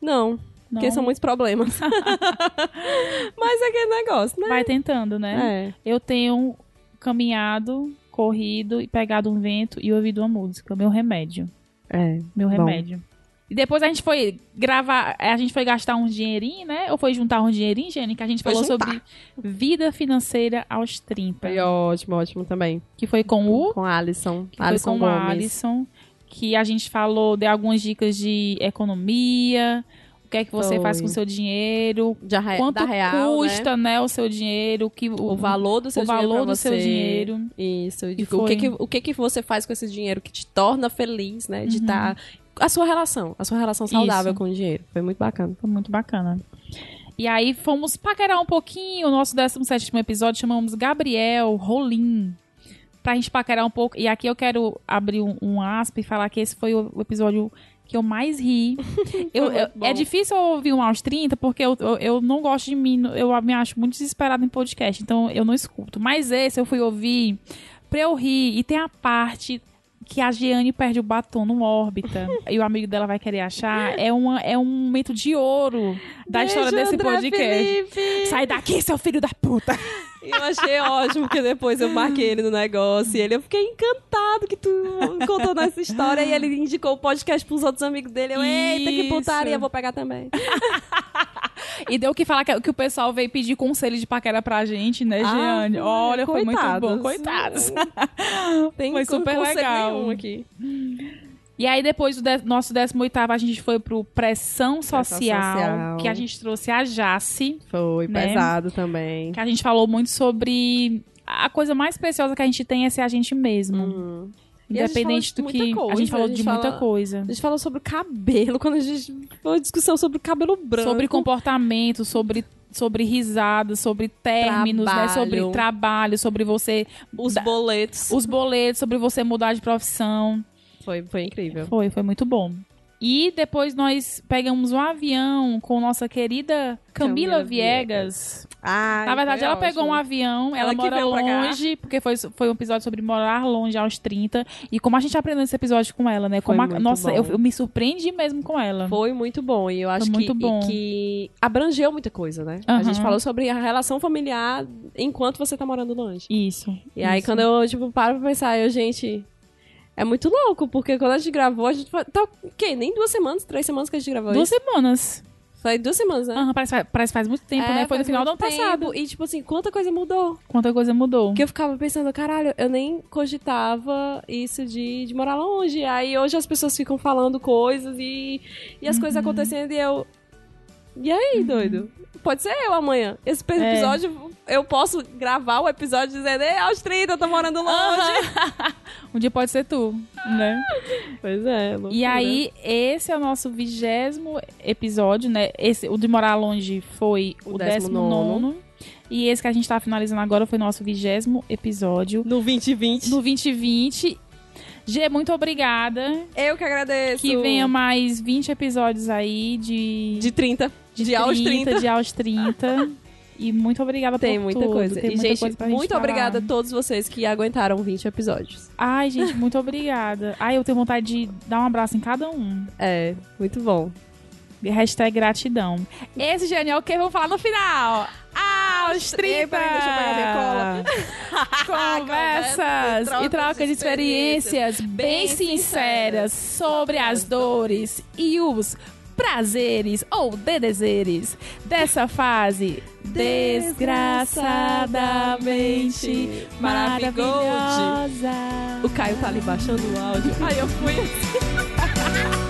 Não, Não. porque são muitos problemas. Mas é aquele negócio, né? Vai tentando, né? É. Eu tenho caminhado, corrido e pegado um vento e ouvido uma música. Meu remédio. É. Meu Bom. remédio. E depois a gente foi gravar, a gente foi gastar um dinheirinho, né? Ou foi juntar um dinheirinho, Jenny? Que a gente Foi falou juntar. sobre vida financeira aos 30. Foi ótimo, ótimo também. Que foi com o Com a Alisson. que Alisson foi com Gomes. a Alisson, que a gente falou, deu algumas dicas de economia, o que é que você Foi. faz com o seu dinheiro, De re- quanto real, custa, né? o seu dinheiro, o, que, O valor do seu o dinheiro valor do seu você. dinheiro. Isso. E de- o, que que, o que que você faz com esse dinheiro que te torna feliz, né? De Uhum. estar... A sua relação. A sua relação saudável Isso. com o dinheiro. Foi muito bacana. Foi muito bacana. E aí fomos paquerar um pouquinho, o nosso 17º episódio chamamos Gabriel Rolim. Pra gente paquerar um pouco. E aqui eu quero abrir um, um aspa e falar que esse foi o, episódio que eu mais ri. Eu- eu- é difícil eu ouvir um aos 30, porque eu, eu, eu não gosto de mim, eu me acho muito desesperada em podcast, então eu não escuto. Mas esse eu fui ouvir pra eu rir. E tem a parte que a Giane perde o batom no órbita e o amigo dela vai querer achar. É, uma, é um momento de ouro da história Beijo, desse André podcast. Felipe. Sai daqui, seu filho da puta! Eu achei ótimo, porque depois eu marquei ele no negócio e ele, eu fiquei encantado que tu contou essa história e ele indicou o podcast pros outros amigos dele. Eu, eita, que putaria, vou pegar também. E deu o que falar que, que o pessoal veio pedir conselho de paquera pra gente, né, Ah, Giane? foi. Olha, foi muito bom. Coitados. Coitados. Tem Foi super legal. aqui. E aí, depois do de- nosso 18 a gente foi pro Pressão Social, Social. que a gente trouxe a Jace, Foi Né? pesado também. que a gente falou muito sobre a coisa mais preciosa que a gente tem é ser a gente mesmo. Uhum. Independente do que. muita a gente coisa, falou a gente de muita fala- coisa. A gente falou sobre o cabelo, quando a gente. Foi uma discussão sobre o cabelo branco. Sobre comportamento, sobre, sobre risadas, sobre términos, né? Trabalho. Sobre trabalho, sobre você. os da- boletos. Os boletos, sobre você mudar de profissão. Foi, foi incrível. Foi, foi muito bom. E depois nós pegamos um avião com nossa querida Camila, Camila Viegas. Ah, Na verdade, ela pegou ótimo. um avião, ela, Ela mora longe, porque foi, foi um episódio sobre morar longe aos 30. E como a gente aprendeu nesse episódio com ela, né? Como a- nossa, eu, eu me surpreendi mesmo com ela. Foi muito bom. E eu acho que, que abrangeu muita coisa, né? A Aham. gente falou sobre a relação familiar enquanto você tá morando longe. Isso. E aí, isso. quando eu, tipo, paro pra pensar, eu, gente. É muito louco, porque quando a gente gravou, a gente. Tá o quê? Nem duas semanas, três semanas que a gente gravou Duas isso? semanas. Foi duas semanas, né? Aham, parece, parece faz muito tempo, É, né? Foi no faz final do ano tempo. passado. E, tipo assim, quanta coisa mudou. Quanta coisa mudou. Porque eu ficava pensando, caralho, eu nem cogitava isso de, de morar longe. Aí hoje as pessoas ficam falando coisas e, e as Uhum. coisas acontecendo e eu. E aí, doido? Pode ser eu amanhã. Esse É. episódio, eu posso gravar o episódio dizendo, ei, aos 30, eu tô morando longe. Um dia pode ser tu, né? Pois é. E loucura. aí, esse é o nosso vigésimo episódio, né? Esse, o de morar longe foi o, O décimo décimo nono. E esse que a gente tá finalizando agora foi o nosso vigésimo episódio. No 2020. No 2020. G, muito obrigada. Eu que agradeço. Que venha mais 20 episódios aí de... De 30. de, de aos 30. De aos 30. E muito obrigada Tem por muita tudo. coisa. Tem e, muita gente, coisa muito gente obrigada a todos vocês que aguentaram 20 episódios. Ai, gente, muito obrigada. Ai, eu tenho vontade de dar um abraço em cada um. É, muito bom. Hashtag gratidão. Esse Genial o que vamos falar no final. Aos 30! Peraí, pegar minha Conversas Conversas, e troca de experiências bem sinceras sobre as dores e os prazeres ou dedezeres dessa fase desgraçadamente maravilhosa. O Caio tá ali baixando o áudio. Aí eu fui assim.